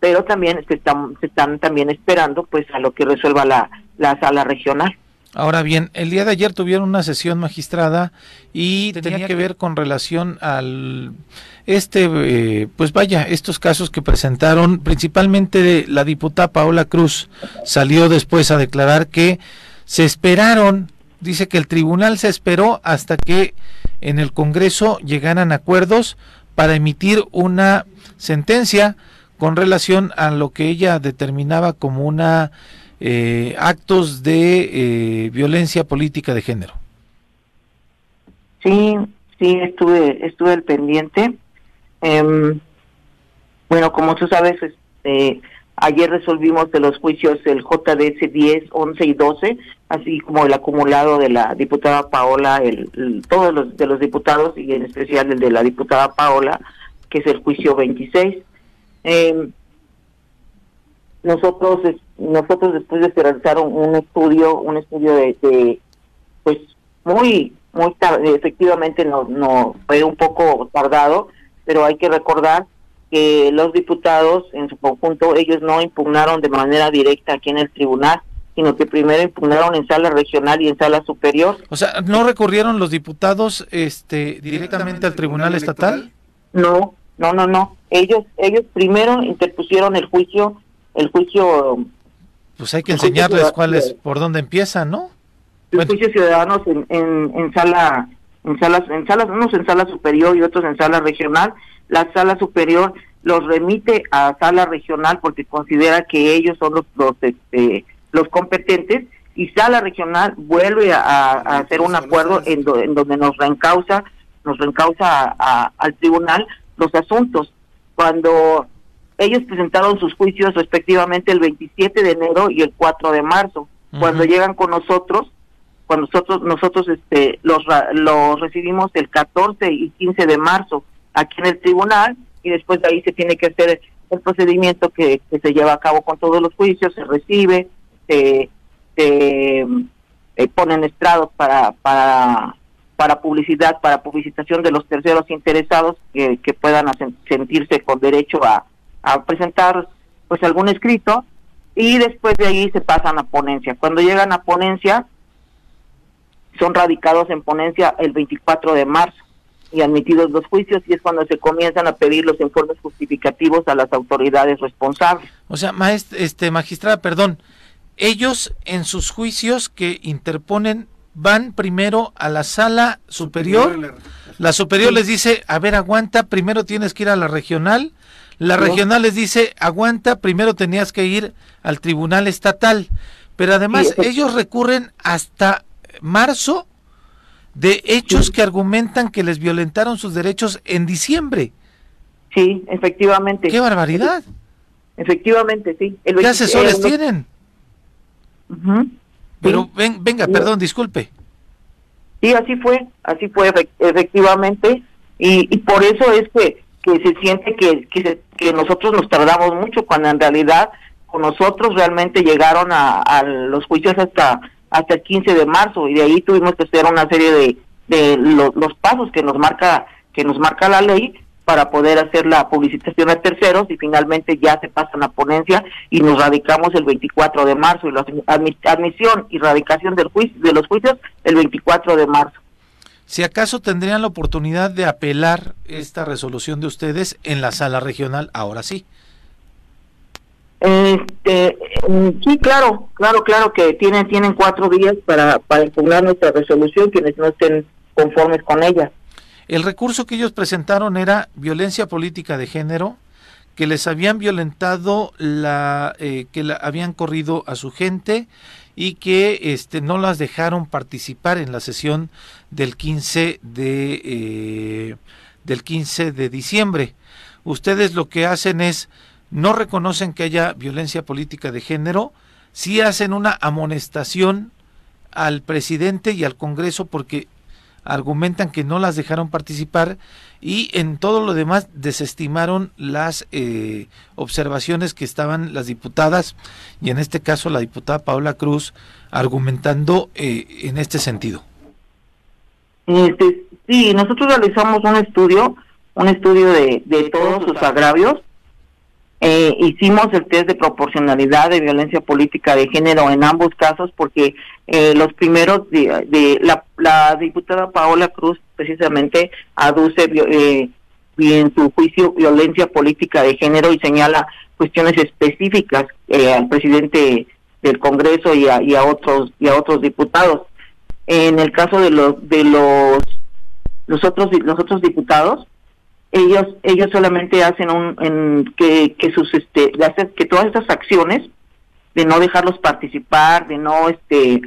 pero también se están, se están también esperando pues a lo que resuelva la, la sala regional. Ahora bien, el día de ayer tuvieron una sesión magistrada y tenía, que, ver con relación al este eh, pues vaya, estos casos que presentaron principalmente la diputada Paola Cruz salió después a declarar que se esperaron, dice que el tribunal se esperó hasta que en el Congreso llegaran acuerdos para emitir una sentencia con relación a lo que ella determinaba como una eh, actos de eh, violencia política de género. Sí, sí, estuve, estuve al pendiente. Em, bueno, como tú sabes, este, ayer resolvimos de los juicios el JDS 10, 11 y 12, así como el acumulado de la diputada Paola, el, todos los de los diputados y en especial el de la diputada Paola, que es el juicio 26. Eh, nosotros nosotros después de realizar un, estudio un estudio de, pues muy muy tarde, efectivamente no no fue un poco tardado pero hay que recordar que los diputados en su conjunto ellos no impugnaron de manera directa aquí en el tribunal sino que primero impugnaron en sala regional y en sala superior. O sea no recurrieron los diputados este directamente, al tribunal estatal no no, no, no. Ellos, ellos primero interpusieron el juicio, el juicio. Pues hay que enseñarles cuál es, por dónde empiezan, ¿no? El juicio ciudadanos en, en, sala, en salas, en salas, unos en sala superior y otros en sala regional. La sala superior los remite a sala regional porque considera que ellos son los, los, este, los competentes y sala regional vuelve a, hacer un acuerdo en, donde nos reencausa, nos reencausa al tribunal los asuntos. Cuando ellos presentaron sus juicios respectivamente el 27 de enero y el 4 de marzo. Cuando llegan con nosotros, cuando nosotros nosotros este los los recibimos el 14 y 15 de marzo aquí en el tribunal y después de ahí se tiene que hacer el procedimiento que, se lleva a cabo con todos los juicios, se recibe, se, se eh, ponen estrados para para para publicidad, para publicitación de los terceros interesados que, que puedan sentirse con derecho a, presentar pues algún escrito y después de ahí se pasan a ponencia. Cuando llegan a ponencia son radicados en ponencia el 24 de marzo y admitidos los juicios y es cuando se comienzan a pedir los informes justificativos a las autoridades responsables. O sea, maestra, este magistrada, perdón, ellos en sus juicios que interponen van primero a la sala superior. La superior les dice, a ver, aguanta, primero tienes que ir a la regional. La regional les dice, aguanta, primero tenías que ir al tribunal estatal. Pero además ellos recurren hasta marzo de hechos que argumentan que les violentaron sus derechos en diciembre. Sí, efectivamente. ¡Qué barbaridad! Efectivamente, sí. ¿Qué asesores tienen? Pero ven, venga, perdón, disculpe. Sí, así fue, así fue efectivamente, y, y por eso es que, que se siente que, que, que nosotros nos tardamos mucho, cuando en realidad con nosotros realmente llegaron a, a los juicios hasta hasta el 15 de marzo y de ahí tuvimos que hacer una serie de, de los pasos que nos marca que nos marca la ley para poder hacer la publicitación a terceros y finalmente ya se pasa la ponencia y nos radicamos el 24 de marzo y la admisión y radicación del juicio, de los juicios el 24 de marzo. Si acaso tendrían la oportunidad de apelar esta resolución de ustedes en la sala regional, ahora sí. Este, mm, sí, claro, claro, claro que tienen tienen cuatro días para, para impugnar nuestra resolución quienes no estén conformes con ella. El recurso que ellos presentaron era violencia política de género, que les habían violentado la, eh, que la, habían corrido a su gente y que este, no las dejaron participar en la sesión del 15 de, eh, del 15 de diciembre. Ustedes lo que hacen es no reconocen que haya violencia política de género, sí hacen una amonestación al presidente y al Congreso porque argumentan que no las dejaron participar y en todo lo demás desestimaron las eh, observaciones que estaban las diputadas y en este caso la diputada Paula Cruz argumentando eh, en este sentido. Este, sí, nosotros realizamos un estudio, un estudio de, de todos sus agravios eh, hicimos el test de proporcionalidad de violencia política de género en ambos casos porque eh, los primeros de, la, diputada Paola Cruz precisamente aduce eh, en su juicio violencia política de género y señala cuestiones específicas eh, al presidente del Congreso y a, y a otros y a otros diputados. En el caso de los de los los otros los otros diputados ellos ellos solamente hacen un en, que, que sus este que todas estas acciones de no dejarlos participar de no este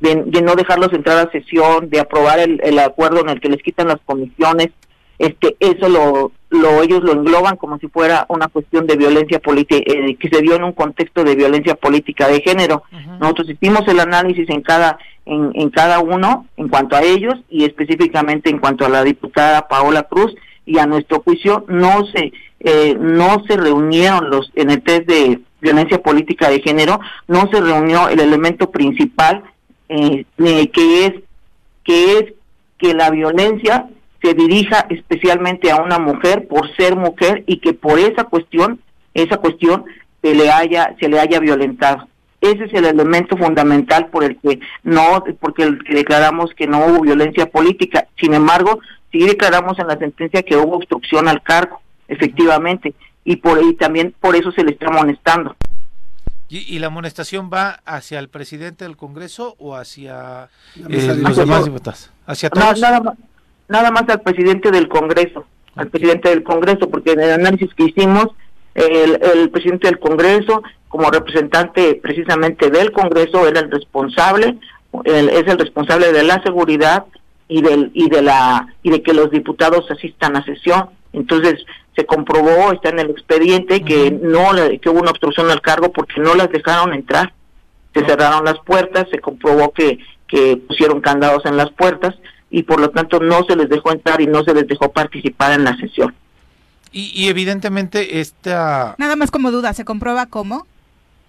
de, no dejarlos entrar a sesión de aprobar el, el, acuerdo en el que les quitan las comisiones este eso lo, lo ellos lo engloban como si fuera una cuestión de violencia política eh, que se dio en un contexto de violencia política de género. Nosotros hicimos el análisis en cada en, en cada uno en cuanto a ellos y específicamente en cuanto a la diputada Paola Cruz y a nuestro juicio no se eh, no se reunieron los en el test de violencia política de género no se reunió el elemento principal eh, que es que es que la violencia se dirija especialmente a una mujer por ser mujer y que por esa cuestión esa cuestión se le haya se le haya violentado. Ese es el elemento fundamental por el que no porque el que declaramos que no hubo violencia política. Sin embargo sí declaramos en la sentencia que hubo obstrucción al cargo, efectivamente, y por ahí también por eso se le está amonestando. ¿Y, la amonestación va hacia el presidente del Congreso o hacia eh, los demás diputados? ¿Hacia todos? nada, más, nada más al presidente del Congreso, al presidente del Congreso, porque en el análisis que hicimos, el, el presidente del Congreso, como representante precisamente del Congreso, era el responsable, es el responsable de la seguridad, y del y de la y de que los diputados asistan a sesión. Entonces se comprobó está en el expediente que no que hubo una obstrucción al cargo porque no las dejaron entrar. Se cerraron las puertas se comprobó que que pusieron candados en las puertas y por lo tanto no se les dejó entrar y no se les dejó participar en la sesión. Y, evidentemente esta nada más como duda se comprueba cómo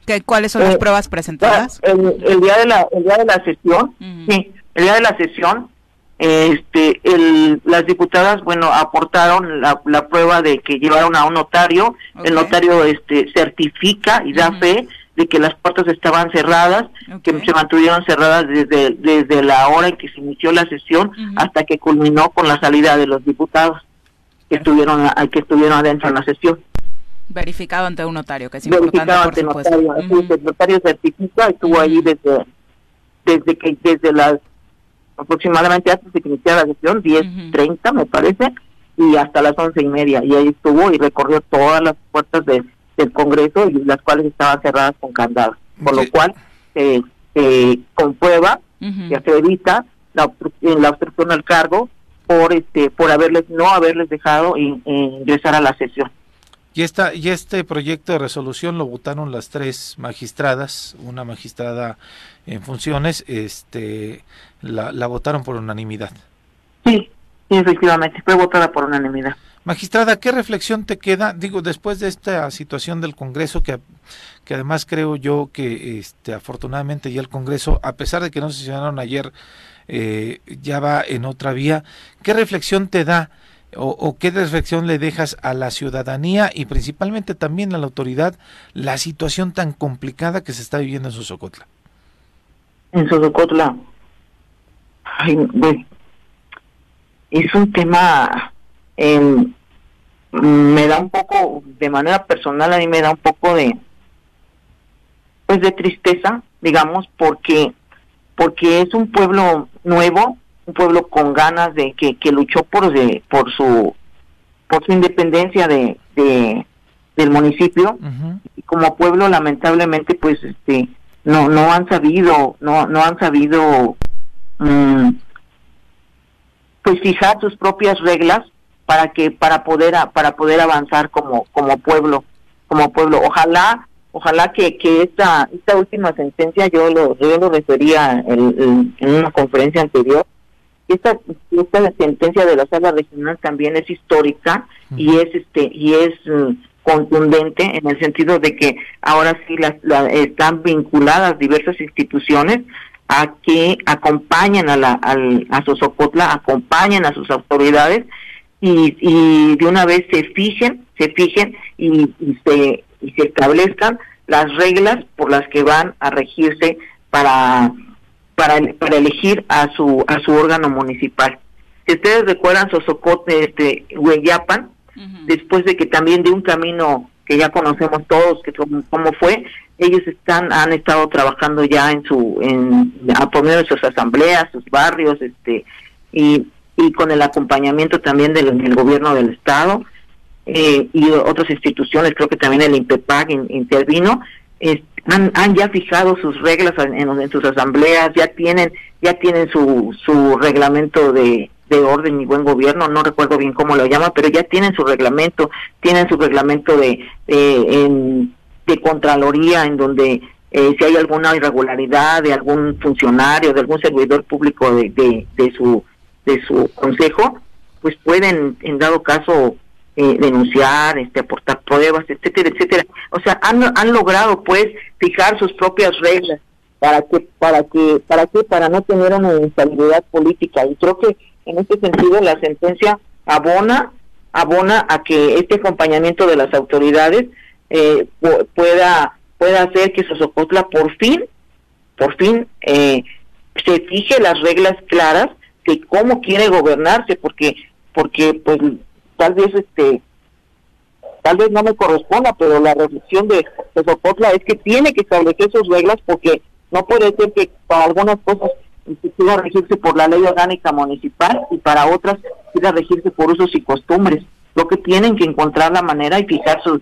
que cuáles son las eh, pruebas presentadas el, día de la el día de la sesión sí el día de la sesión este el, las diputadas bueno aportaron la, la, prueba de que llevaron a un notario. El notario este certifica y da fe de que las puertas estaban cerradas que se mantuvieron cerradas desde desde la hora en que se inició la sesión hasta que culminó con la salida de los diputados que estuvieron que estuvieron adentro en la sesión. Verificado ante un notario que es importante ante notario el notario certifica estuvo ahí desde desde que desde las aproximadamente antes de que iniciara la sesión, 10.30 me parece, y hasta las once y media. Y ahí estuvo y recorrió todas las puertas del Congreso y las cuales estaban cerradas con candados. Por lo cual se comprueba, se acredita la, la obstrucción al cargo por este por haberles no haberles dejado ingresar a la sesión. Y, esta, y este proyecto de resolución lo votaron las tres magistradas, una magistrada en funciones, este, la, la votaron por unanimidad. Sí, efectivamente, fue votada por unanimidad. Magistrada, ¿qué reflexión te queda? Digo, después de esta situación del Congreso, que, que además creo yo que este, afortunadamente ya el Congreso, a pesar de que no se sesionaron ayer, eh, ya va en otra vía, ¿qué reflexión te da? O, qué reflexión le dejas a la ciudadanía y principalmente también a la autoridad la situación tan complicada que se está viviendo en Sosocotla? En Sosocotla, ay, es un tema, eh, me da un poco, de manera personal a mí me da un poco de, pues de tristeza, digamos, porque porque es un pueblo nuevo, un pueblo con ganas de que, que luchó por de, por su por su independencia de, de del municipio. Y como pueblo lamentablemente pues este no no han sabido no no han sabido mm, pues fijar sus propias reglas para que para poder para poder avanzar como como pueblo como pueblo. Ojalá ojalá que, que esta esta última sentencia yo lo yo lo refería en, una conferencia anterior esta esta sentencia de la sala regional también es histórica y es este y es mm, contundente en el sentido de que ahora sí las, están vinculadas diversas instituciones a que acompañen a la a Sosocotla, acompañen a sus autoridades y, y de una vez se fijen, se fijen y, se y se establezcan las reglas por las que van a regirse para para, para elegir a su a su órgano municipal. Si ustedes recuerdan Sosocotla, este Hueyapan, después de que también de un camino que ya conocemos todos, que cómo, fue, ellos están han estado trabajando ya en su en a poner de sus asambleas, sus barrios, este y, y con el acompañamiento también del, gobierno del estado eh, y otras instituciones, creo que también el INPEPAC intervino, han, han, ya fijado sus reglas en, sus asambleas, ya tienen ya tienen su su reglamento de de orden y buen gobierno, no recuerdo bien cómo lo llama, pero ya tienen su reglamento, tienen su reglamento de, de Contraloría en donde eh, si hay alguna irregularidad de algún funcionario, de algún servidor público de, de su de su consejo, pues pueden en dado caso eh, denunciar, este aportar pruebas, etcétera, etcétera. O sea, han, han logrado pues fijar sus propias reglas para que para que para que para no tener una instabilidad política y creo que en este sentido, la sentencia abona abona a que este acompañamiento de las autoridades eh, pueda pueda hacer que Sosocotla por fin por fin eh, se fije las reglas claras de cómo quiere gobernarse porque porque pues tal vez este tal vez no me corresponda pero la reflexión de Sosocotla es que tiene que establecer sus reglas porque no puede ser que para algunas cosas quiera regirse por la ley orgánica municipal y para otras quiera regirse por usos y costumbres. Lo que tienen que encontrar la manera y fijar sus,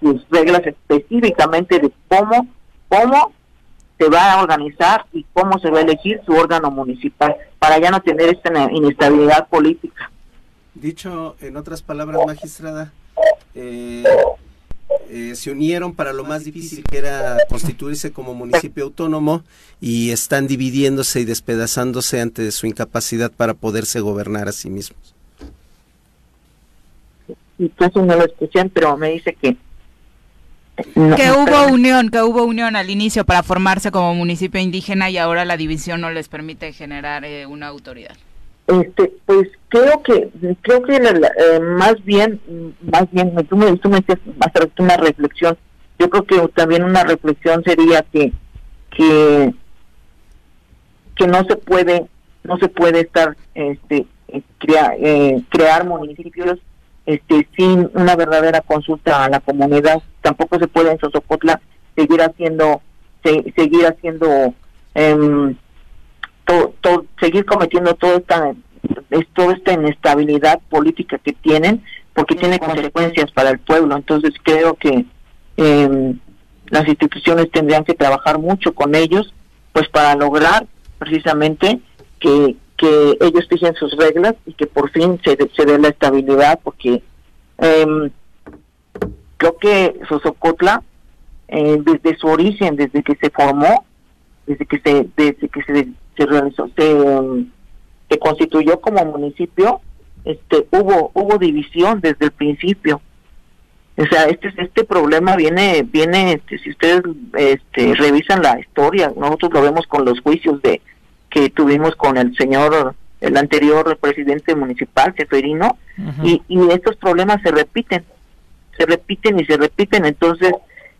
sus, reglas específicamente de cómo, cómo se va a organizar y cómo se va a elegir su órgano municipal para ya no tener esta inestabilidad política. Dicho en otras palabras, magistrada, eh, eh, se unieron para lo más difícil que era constituirse como municipio autónomo y están dividiéndose y despedazándose ante su incapacidad para poderse gobernar a sí mismos. Y casi no lo escuchan, pero me dice que que hubo unión, que hubo unión al inicio para formarse como municipio indígena y ahora la división no les permite generar eh, una autoridad. Este, pues creo que creo que eh, más bien más bien tú me tú me hacer una reflexión. Yo creo que también una reflexión sería que que que no se puede no se puede estar este eh, crear municipios este sin una verdadera consulta a la comunidad. Tampoco se puede en Sosocotla seguir haciendo seguir haciendo eh, seguir cometiendo toda esta, toda esta inestabilidad política que tienen, porque tiene consecuencias para el pueblo. Entonces creo que em, las instituciones tendrían que trabajar mucho con ellos, pues para lograr precisamente que, que ellos fijen sus reglas y que por fin se, se dé la estabilidad, porque eh, creo que Sosocotla, eh, desde su origen, desde que se formó, desde que se, desde que se se realizó, se, constituyó como municipio, este, hubo, hubo división desde el principio. O sea, este, este problema viene, viene, este, si ustedes este, revisan la historia, nosotros lo vemos con los juicios de que tuvimos con el señor, el anterior presidente municipal, Seferino, y, y estos problemas se repiten, se repiten y se repiten, entonces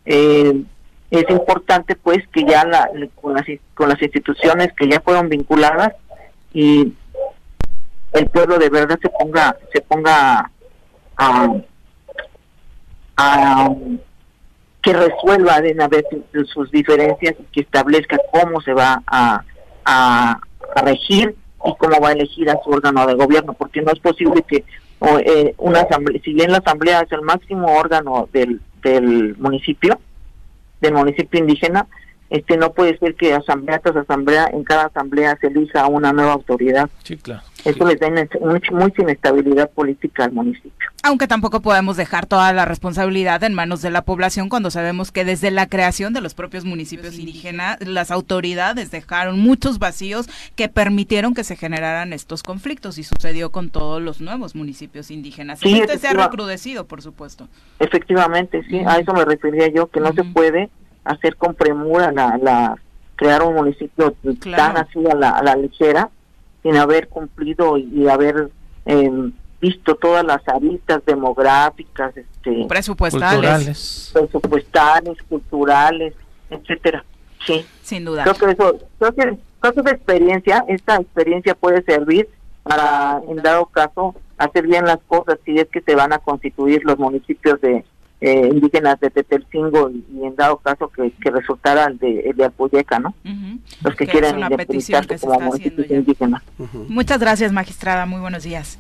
eh, es importante pues que ya la, con, las, con las instituciones que ya fueron vinculadas y el pueblo de verdad se ponga se ponga a, a, que resuelva de una vez sus diferencias y que establezca cómo se va a, a, regir y cómo va a elegir a su órgano de gobierno, porque no es posible que eh, una asamblea, si bien la asamblea es el máximo órgano del, del municipio, del municipio indígena, este no puede ser que asamblea tras asamblea, en cada asamblea se elija una nueva autoridad. Sí, claro. Eso les da mucha, mucha inestabilidad política al municipio. Aunque tampoco podemos dejar toda la responsabilidad en manos de la población cuando sabemos que desde la creación de los propios municipios indígenas, las autoridades dejaron muchos vacíos que permitieron que se generaran estos conflictos y sucedió con todos los nuevos municipios indígenas. Sí, este se ha recrudecido, por supuesto. Efectivamente, sí, a eso me refería yo, que no se puede hacer con premura la, la crear un municipio tan así a la, a la ligera sin haber cumplido y, haber em, visto todas las aristas demográficas, este, presupuestales, presupuestales, culturales, etcétera. Sí, sin duda. Creo que eso, creo que, esa experiencia, esta experiencia puede servir para, en dado caso, hacer bien las cosas si es que se van a constituir los municipios de eh, indígenas de Tetelcingo y, en dado caso que, que resultara el de, de Apoyeca, ¿no? Los que, quieran independizarse como municipios indígenas. Muchas gracias, magistrada. Muy buenos días.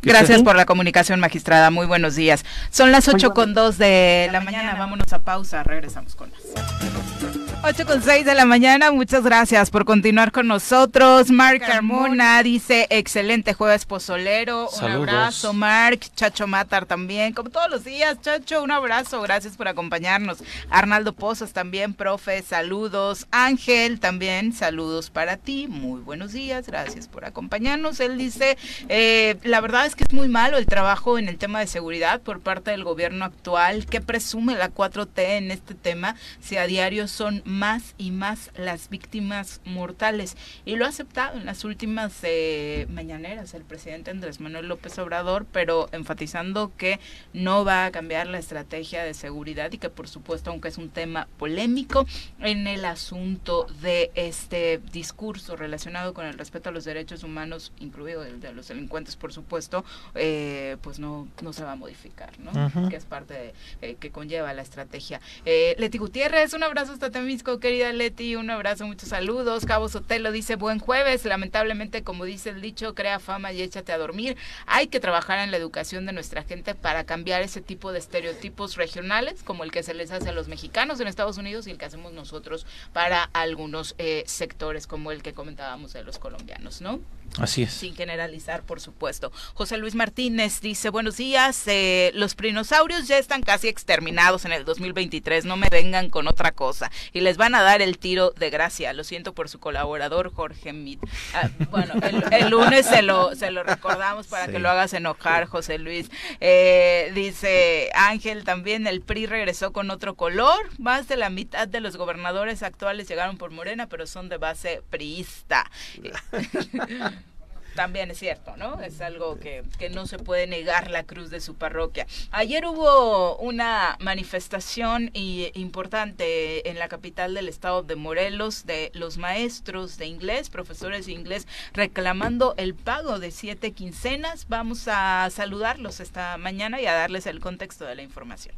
Gracias por la comunicación, magistrada. Muy buenos días. Son las ocho con dos de la mañana. Vámonos a pausa. Regresamos con más. 8 con 6 de la mañana, muchas gracias por continuar con nosotros. Mark Carmona. Dice, excelente jueves pozolero, un abrazo Mark, Chacho Matar también, como todos los días, Chacho, un abrazo, gracias por acompañarnos. Arnaldo Pozos también, profe, saludos. Ángel también, saludos para ti, muy buenos días, gracias por acompañarnos. Él dice, eh, la verdad es que es muy malo el trabajo en el tema de seguridad por parte del gobierno actual, que presume la 4T en este tema, si a diario son más y más las víctimas mortales. Y lo ha aceptado en las últimas eh, mañaneras el presidente Andrés Manuel López Obrador, pero enfatizando que no va a cambiar la estrategia de seguridad y que por supuesto, aunque es un tema polémico, en el asunto de este discurso relacionado con el respeto a los derechos humanos, incluido el de los delincuentes, por supuesto, eh, pues no, no se va a modificar, ¿no? Que es parte de, eh, que conlleva la estrategia. Leti Gutiérrez, un abrazo hasta también querida Leti, un abrazo, muchos saludos. Cabo Sotelo dice buen jueves. Lamentablemente, como dice el dicho, crea fama y échate a dormir. Hay que trabajar en la educación de nuestra gente para cambiar ese tipo de estereotipos regionales, como el que se les hace a los mexicanos en Estados Unidos y el que hacemos nosotros para algunos eh, sectores, como el que comentábamos de los colombianos, ¿no? Así es. Sin generalizar, por supuesto. José Luis Martínez dice, buenos días, eh, los dinosaurios ya están casi exterminados en el 2023, no me vengan con otra cosa. Y les van a dar el tiro de gracia. Lo siento por su colaborador, Jorge Mit. Ah, bueno, el, lunes se lo, se lo recordamos para que lo hagas enojar, José Luis. Eh, dice Ángel también, el PRI regresó con otro color. Más de la mitad de los gobernadores actuales llegaron por Morena, pero son de base priista. también es cierto, ¿no? Es algo que, que, no se puede negar la cruz de su parroquia. Ayer hubo una manifestación importante en la capital del estado de Morelos de los maestros de inglés, profesores de inglés, reclamando el pago de siete quincenas. Vamos a saludarlos esta mañana y a darles el contexto de la información.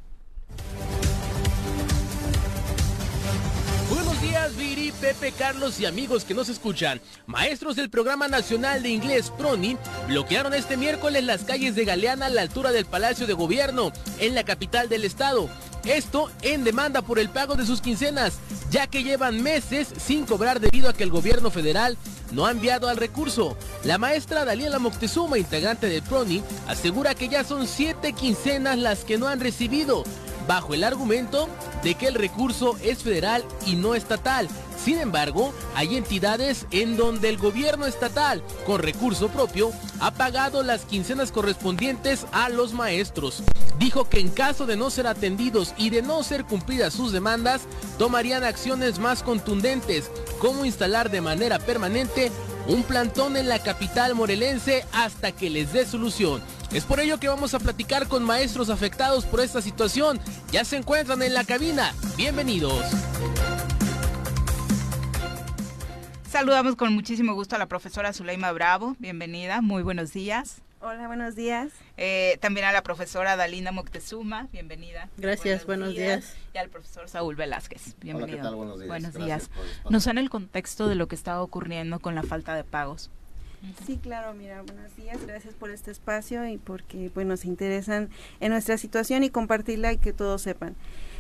Días, Viri, Pepe, Carlos y amigos que nos escuchan. Maestros del Programa Nacional de Inglés PRONI bloquearon este miércoles las calles de Galeana a la altura del Palacio de Gobierno, en la capital del estado. Esto en demanda por el pago de sus quincenas, ya que llevan meses sin cobrar debido a que el gobierno federal no ha enviado al recurso. La maestra Daniela Moctezuma, integrante del PRONI, asegura que ya son siete quincenas las que no han recibido bajo el argumento de que el recurso es federal y no estatal. Sin embargo, hay entidades en donde el gobierno estatal, con recurso propio, ha pagado las quincenas correspondientes a los maestros. Dijo que en caso de no ser atendidos y de no ser cumplidas sus demandas, tomarían acciones más contundentes, como instalar de manera permanente un plantón en la capital morelense hasta que les dé solución. Es por ello que vamos a platicar con maestros afectados por esta situación. Ya se encuentran en la cabina. Bienvenidos. Saludamos con muchísimo gusto a la profesora Zuleima Bravo. Bienvenida, muy buenos días. Hola, buenos días. Eh, también a la profesora Dalina Moctezuma, bienvenida. Gracias, buenos, días. Y al profesor Saúl Velázquez, bienvenido. Hola, ¿qué tal? Buenos días. Buenos días. Nos dan el contexto de lo que está ocurriendo con la falta de pagos. Sí, claro, mira, buenos días, gracias por este espacio y porque pues, nos interesan en nuestra situación y compartirla y que todos sepan.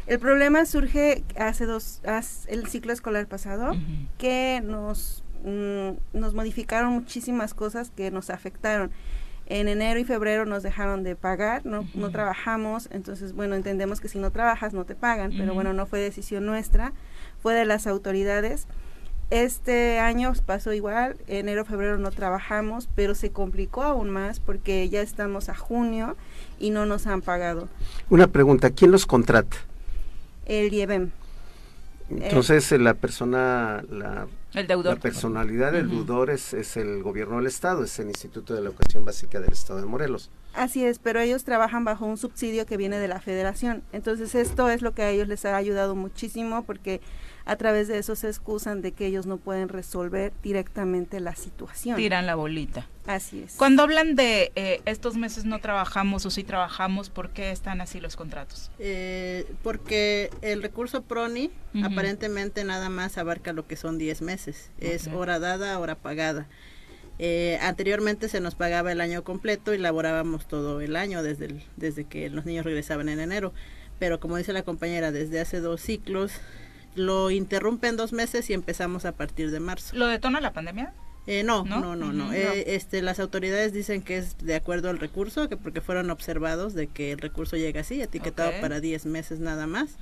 El problema surge hace dos, el ciclo escolar pasado, que nos, mm, nos modificaron muchísimas cosas que nos afectaron. En enero y febrero nos dejaron de pagar, no, no trabajamos, entonces, bueno, entendemos que si no trabajas no te pagan, pero bueno, no fue decisión nuestra, fue de las autoridades. Este año pasó igual, enero, febrero no trabajamos, pero se complicó aún más porque ya estamos a junio y no nos han pagado. Una pregunta, ¿quién los contrata? El IEBEM. Entonces, eh, la persona, la el deudor. La personalidad del deudor es, es, el gobierno del Estado, es el Instituto de la Educación Básica del Estado de Morelos. Así es, pero ellos trabajan bajo un subsidio que viene de la federación. Entonces esto es lo que a ellos les ha ayudado muchísimo porque a través de eso se excusan de que ellos no pueden resolver directamente la situación. Tiran la bolita. Así es. Cuando hablan de eh, estos meses no trabajamos o sí trabajamos, ¿por qué están así los contratos? Eh, porque el recurso PRONI aparentemente nada más abarca lo que son 10 meses. Es hora dada, hora pagada. Eh, anteriormente se nos pagaba el año completo y laborábamos todo el año desde, desde que los niños regresaban en enero. Pero como dice la compañera, desde hace dos ciclos lo interrumpen dos meses y empezamos a partir de marzo. ¿Lo detona la pandemia? Eh, no, no, no, no, eh, este, las autoridades dicen que es de acuerdo al recurso, que porque fueron observados de que el recurso llega así, etiquetado para 10 meses nada más.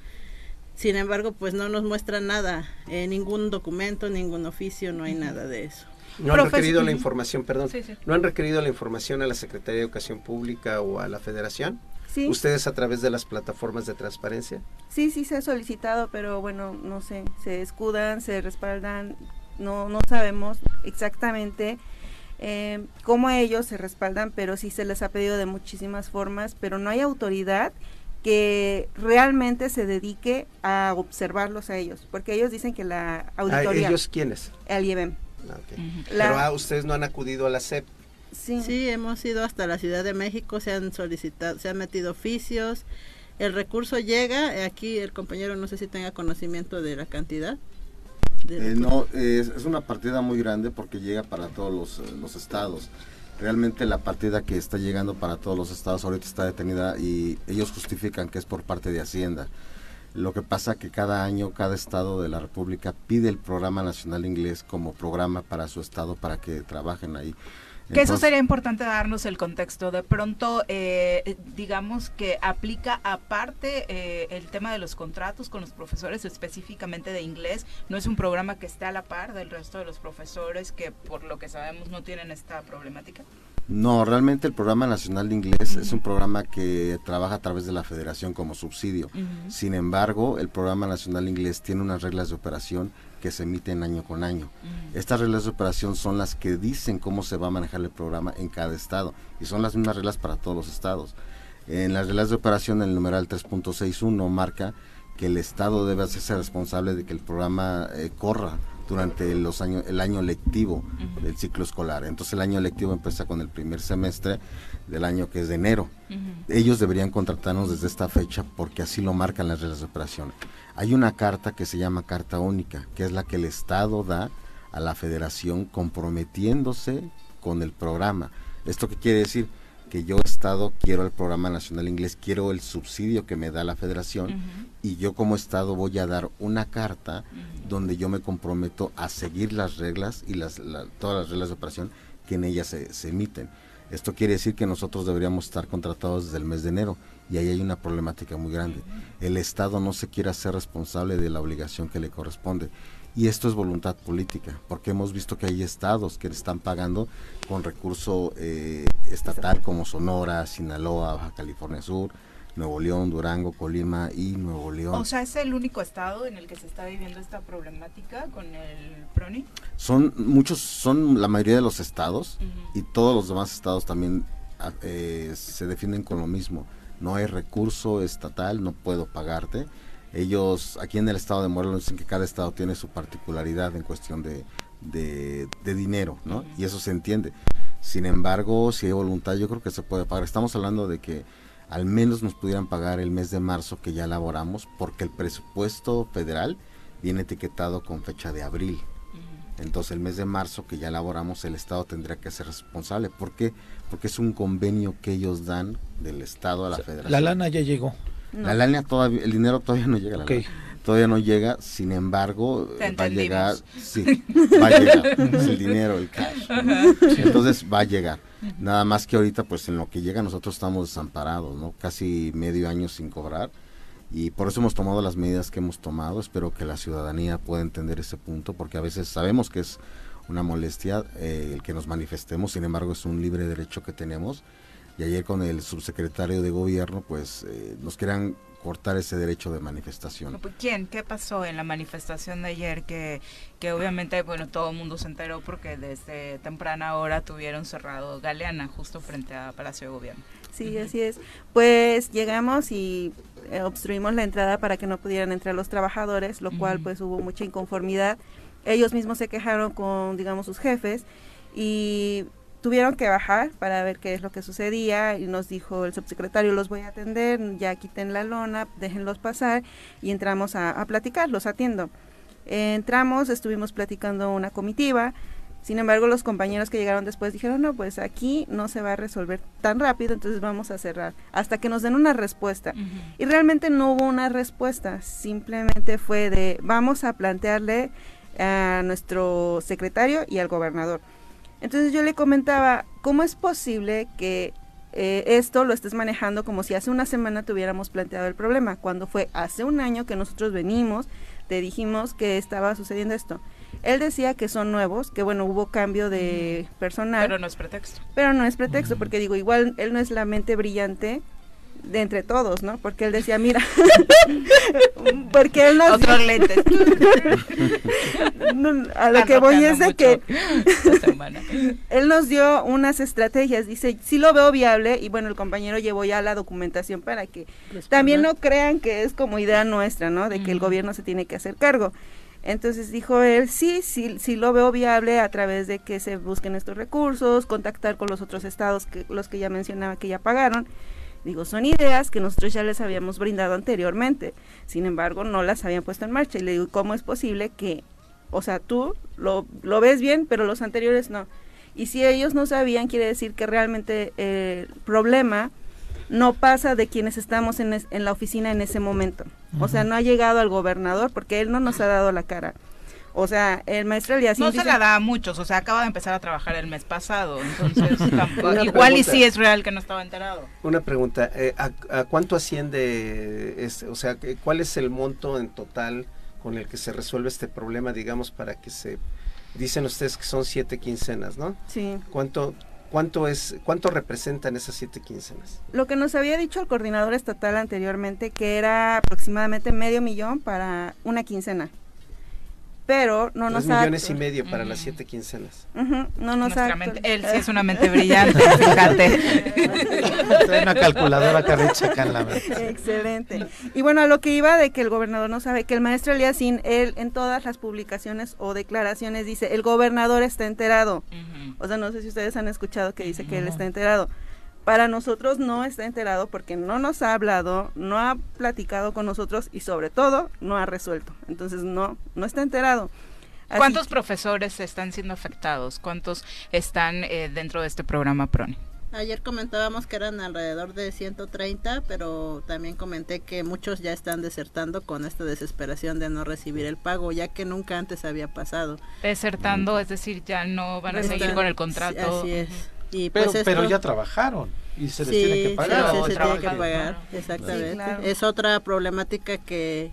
Sin embargo, pues no nos muestran nada, eh, ningún documento, ningún oficio, no hay nada de eso. No han requerido la información, perdón, no han requerido la información a la Secretaría de Educación Pública o a la Federación. ¿Ustedes a través de las plataformas de transparencia? Sí, sí se ha solicitado, pero bueno, no sé, se escudan, se respaldan, no, no sabemos exactamente eh, cómo ellos se respaldan, pero sí se les ha pedido de muchísimas formas, pero no hay autoridad que realmente se dedique a observarlos a ellos, porque ellos dicen que la auditoría... ¿A ellos quiénes? El IEBEM. Ah, pero ah, ustedes no han acudido a la CEP. Sí. hemos ido hasta la Ciudad de México, se han solicitado, se han metido oficios, el recurso llega, aquí el compañero no sé si tenga conocimiento de la cantidad. Eh, no, es, una partida muy grande porque llega para todos los, eh, los, estados. Realmente la partida que está llegando para todos los estados ahorita está detenida y ellos justifican que es por parte de Hacienda. Lo que pasa que cada año cada estado de la República pide el Programa Nacional Inglés como programa para su estado para que trabajen ahí. Que eso sería importante darnos el contexto. De pronto, eh, digamos que aplica aparte eh, el tema de los contratos con los profesores específicamente de inglés. No es un programa que esté a la par del resto de los profesores que por lo que sabemos no tienen esta problemática. No, realmente el Programa Nacional de Inglés es un programa que trabaja a través de la federación como subsidio. Sin embargo, el Programa Nacional de Inglés tiene unas reglas de operación que se emiten año con año. Estas reglas de operación son las que dicen cómo se va a manejar el programa en cada estado y son las mismas reglas para todos los estados. En las reglas de operación el numeral 3.61 marca que el estado debe hacerse responsable de que el programa eh, corra durante los años, el año lectivo del ciclo escolar. Entonces el año lectivo empieza con el primer semestre del año que es de enero. Ellos deberían contratarnos desde esta fecha porque así lo marcan las reglas de operación. Hay una carta que se llama Carta Única, que es la que el Estado da a la federación comprometiéndose con el programa. ¿Esto qué quiere decir? Que yo Estado quiero el programa nacional inglés, quiero el subsidio que me da la federación y yo como Estado voy a dar una carta donde yo me comprometo a seguir las reglas y las, todas las reglas de operación que en ellas se emiten. Esto quiere decir que nosotros deberíamos estar contratados desde el mes de enero y ahí hay una problemática muy grande. El Estado no se quiere hacer responsable de la obligación que le corresponde. Y esto es voluntad política, porque hemos visto que hay estados que están pagando con recurso eh, estatal como Sonora, Sinaloa, Baja California Sur, Nuevo León, Durango, Colima y Nuevo León. O sea, ¿es el único estado en el que se está viviendo esta problemática con el PRONI? Son muchos, son la mayoría de los estados y todos los demás estados también ah, eh, se defienden con lo mismo no hay recurso estatal, no puedo pagarte. Ellos, aquí en el estado de Morelos, dicen que cada estado tiene su particularidad en cuestión de, de, dinero, ¿no? Y eso se entiende. Sin embargo, si hay voluntad, yo creo que se puede pagar. Estamos hablando de que al menos nos pudieran pagar el mes de marzo que ya elaboramos, porque el presupuesto federal viene etiquetado con fecha de abril. Entonces el mes de marzo que ya elaboramos el Estado tendría que ser responsable. ¿Por qué? Porque es un convenio que ellos dan del Estado a la Federación. La lana ya llegó. La lana todavía, el dinero todavía no llega. La Todavía no llega, sin embargo, va a llegar. Sí, va a llegar. es el dinero, el cash. Entonces va a llegar. Nada más que ahorita, pues en lo que llega nosotros estamos desamparados, ¿no? Casi medio año sin cobrar y por eso hemos tomado las medidas que hemos tomado. Espero que la ciudadanía pueda entender ese punto, porque a veces sabemos que es una molestia eh, el que nos manifestemos, sin embargo es un libre derecho que tenemos. Y ayer con el subsecretario de gobierno, pues eh, nos querían cortar ese derecho de manifestación. Pues, ¿Quién? ¿Qué pasó en la manifestación de ayer? Que, que obviamente, bueno, todo el mundo se enteró porque desde temprana hora tuvieron cerrado Galeana, justo frente a Palacio de Gobierno. Sí, así es. Pues llegamos y eh, obstruimos la entrada para que no pudieran entrar los trabajadores, lo cual pues hubo mucha inconformidad. Ellos mismos se quejaron con, digamos, sus jefes y tuvieron que bajar para ver qué es lo que sucedía y nos dijo el subsecretario, los voy a atender, ya quiten la lona, déjenlos pasar y entramos a, a platicar, los atiendo. entramos, estuvimos platicando una comitiva, sin embargo, los compañeros que llegaron después dijeron, no, pues aquí no se va a resolver tan rápido, entonces vamos a cerrar hasta que nos den una respuesta. Y realmente no hubo una respuesta, simplemente fue de, vamos a plantearle a nuestro secretario y al gobernador. Entonces yo le comentaba, ¿cómo es posible que eh, esto lo estés manejando como si hace una semana tuviéramos planteado el problema, cuando fue hace un año que nosotros venimos, te dijimos que estaba sucediendo esto? Él decía que son nuevos, que bueno, hubo cambio de personal. Pero no es pretexto. Pero no es pretexto, porque digo, igual él no es la mente brillante de entre todos, ¿no? Porque él decía, mira, porque él nos... Otros lentes. a lo que voy es de que él nos dio unas estrategias, dice, sí lo veo viable, y bueno, el compañero llevó ya la documentación para que también no crean que es como idea nuestra, ¿no? De que el gobierno se tiene que hacer cargo. Entonces dijo él, sí, sí, sí lo veo viable a través de que se busquen estos recursos, contactar con los otros estados, que los que ya mencionaba que ya pagaron. Digo, son ideas que nosotros ya les habíamos brindado anteriormente, sin embargo no las habían puesto en marcha. Y le digo, ¿cómo es posible que, o sea, tú lo, lo ves bien, pero los anteriores no? Y si ellos no sabían, quiere decir que realmente el problema no pasa de quienes estamos en, en la oficina en ese momento. O sea, no ha llegado al gobernador porque él no nos ha dado la cara. O sea, el maestro Elias No se la da a muchos, o sea, acaba de empezar a trabajar el mes pasado, entonces igual y sí es real que no estaba enterado. Una pregunta, eh, ¿a, cuánto asciende, este, o sea, cuál es el monto en total con el que se resuelve este problema, digamos, para que se, dicen ustedes que son siete quincenas, ¿no? Sí. ¿Cuánto, ¿Cuánto es, cuánto representan esas siete quincenas? Lo que nos había dicho el coordinador estatal anteriormente, que era aproximadamente medio millón para una quincena pero no nos ha... millones y medio para las siete quincenas. No nos ha... él sí es una mente brillante, fíjate. una calculadora carricha acá en la Excelente. Y bueno, a lo que iba de que el gobernador no sabe, que el maestro Eliasín, él en todas las publicaciones o declaraciones dice, el gobernador está enterado. O sea, no sé si ustedes han escuchado que dice que él está enterado para nosotros no está enterado porque no nos ha hablado, no ha platicado con nosotros y sobre todo no ha resuelto. Entonces no, no está enterado. ¿Cuántos profesores están siendo afectados? ¿Cuántos están eh, dentro de este programa PRONI? Ayer comentábamos que eran alrededor de 130, pero también comenté que muchos ya están desertando con esta desesperación de no recibir el pago, ya que nunca antes había pasado. Desertando, es decir, ya no van a seguir con el contrato. Así es pero, pues pero ya trabajaron y se les tiene que pagar. Sí, se tiene que pagar, exactamente. Es otra problemática que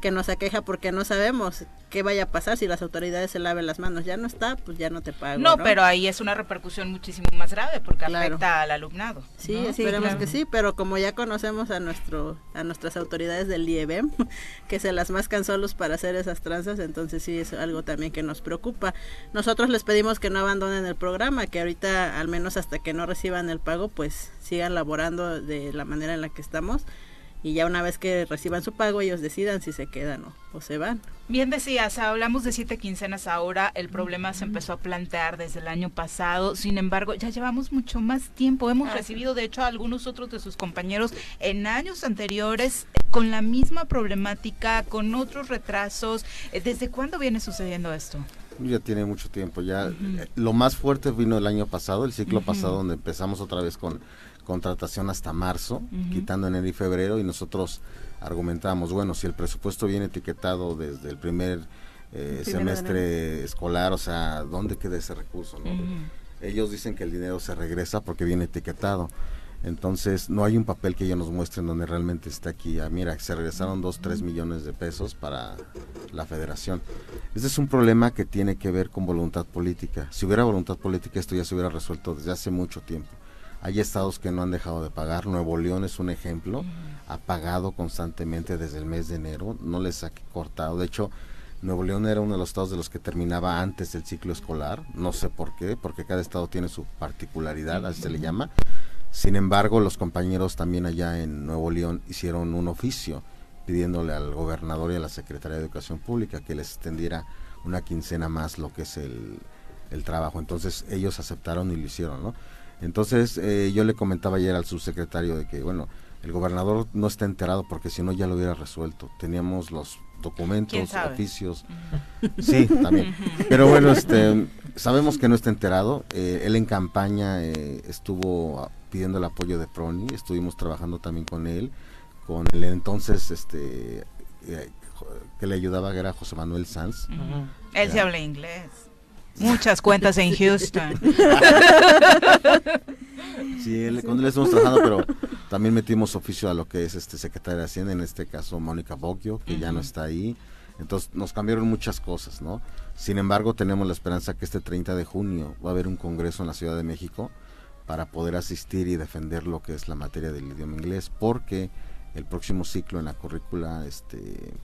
que nos aqueja porque no sabemos qué vaya a pasar si las autoridades se laven las manos. Ya no está, pues ya no te pago. No, pero ahí es una repercusión muchísimo más grave porque afecta al alumnado. Sí, esperemos que sí, pero como ya conocemos a nuestro a nuestras autoridades del IEBEM, que se las mascan solos para hacer esas tranzas, entonces sí es algo también que nos preocupa. Nosotros les pedimos que no abandonen el programa, que ahorita al menos hasta que no reciban el pago, pues sigan laborando de la manera en la que estamos y ya una vez que reciban su pago ellos decidan si se quedan o, se van. Bien decías, hablamos de siete quincenas ahora, el problema se empezó a plantear desde el año pasado, sin embargo ya llevamos mucho más tiempo, hemos recibido de hecho a algunos otros de sus compañeros en años anteriores con la misma problemática, con otros retrasos, eh, ¿desde cuándo viene sucediendo esto? Ya tiene mucho tiempo, ya eh, lo más fuerte vino el año pasado, el ciclo pasado donde empezamos otra vez con contratación hasta marzo, quitando enero y febrero, y nosotros argumentamos, bueno, si el presupuesto viene etiquetado desde el primer eh, semestre escolar, o sea, ¿dónde queda ese recurso? Ellos dicen que el dinero se regresa porque viene etiquetado. Entonces, no hay un papel que ellos nos muestren donde realmente está aquí. Ah, mira, se regresaron 2, 3 millones de pesos para la federación. Este es un problema que tiene que ver con voluntad política. Si hubiera voluntad política, esto ya se hubiera resuelto desde hace mucho tiempo. Hay estados que no han dejado de pagar. Nuevo León es un ejemplo. Ha pagado constantemente desde el mes de enero. No les ha cortado. De hecho, Nuevo León era uno de los estados de los que terminaba antes del ciclo escolar. No sé por qué, porque cada estado tiene su particularidad, así se le llama. Sin embargo, los compañeros también allá en Nuevo León hicieron un oficio pidiéndole al gobernador y a la Secretaría de Educación Pública que les extendiera una quincena más lo que es el, el trabajo. Entonces ellos aceptaron y lo hicieron, ¿no? Entonces eh, yo le comentaba ayer al subsecretario de que, bueno, el gobernador no está enterado porque si no ya lo hubiera resuelto. Teníamos los documentos, oficios. Sí, también. Pero bueno, este, sabemos que no está enterado. Eh, él en campaña eh, estuvo pidiendo el apoyo de Proni, estuvimos trabajando también con él, con el entonces este que le ayudaba que era José Manuel Sanz. Él se habla inglés. Muchas cuentas en Houston. Sí, con él estamos trabajando, pero también metimos oficio a lo que es este secretario de Hacienda, en este caso Mónica Bocchio, que ya no está ahí. Entonces nos cambiaron muchas cosas, ¿no? Sin embargo, tenemos la esperanza que este 30 de junio va a haber un congreso en la Ciudad de México para poder asistir y defender lo que es la materia del idioma inglés, porque el próximo ciclo en la currícula este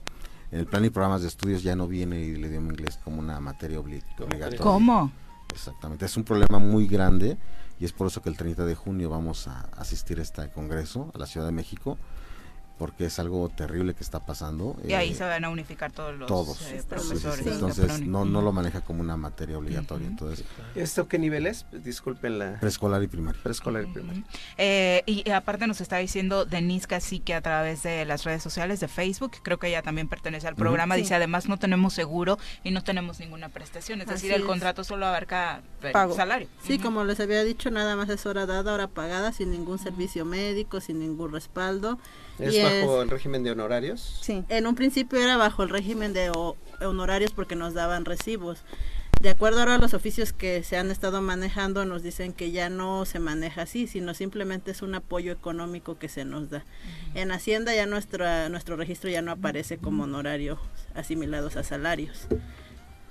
en el plan y programas de estudios ya no viene el idioma inglés como una materia obligatoria. ¿Cómo? Exactamente, es un problema muy grande y es por eso que el 30 de junio vamos a asistir a este congreso a la Ciudad de México porque es algo terrible que está pasando. Y ahí eh, se van a unificar todos los eh, profesores. Entonces no, no lo maneja como una materia obligatoria. entonces ¿Esto qué nivel es? Disculpen la... Preescolar y primaria. Preescolar y primaria. Eh, y aparte nos está diciendo Denise que a través de las redes sociales de Facebook, creo que ella también pertenece al programa, dice además no tenemos seguro y no tenemos ninguna prestación, es decir, el contrato solo abarca el salario. Sí, como les había dicho, nada más es hora dada, hora pagada, sin ningún servicio médico, sin ningún respaldo. ¿Es bajo el régimen de honorarios? Sí, en un principio era bajo el régimen de honorarios porque nos daban recibos. De acuerdo ahora a los oficios que se han estado manejando, nos dicen que ya no se maneja así, sino simplemente es un apoyo económico que se nos da. En Hacienda ya nuestra, nuestro registro ya no aparece como honorarios asimilados a salarios.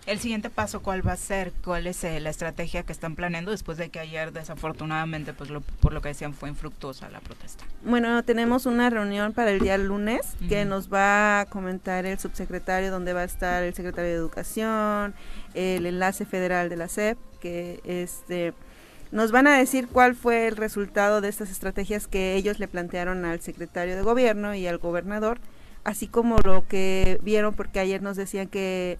El siguiente paso, ¿cuál va a ser? ¿Cuál es eh, la estrategia que están planeando después de que ayer desafortunadamente, pues por lo que decían, fue infructuosa la protesta? Bueno, tenemos una reunión para el día lunes que nos va a comentar el subsecretario, donde va a estar el secretario de Educación, el enlace federal de la SEP, que este nos van a decir cuál fue el resultado de estas estrategias que ellos le plantearon al secretario de gobierno y al gobernador, así como lo que vieron, porque ayer nos decían que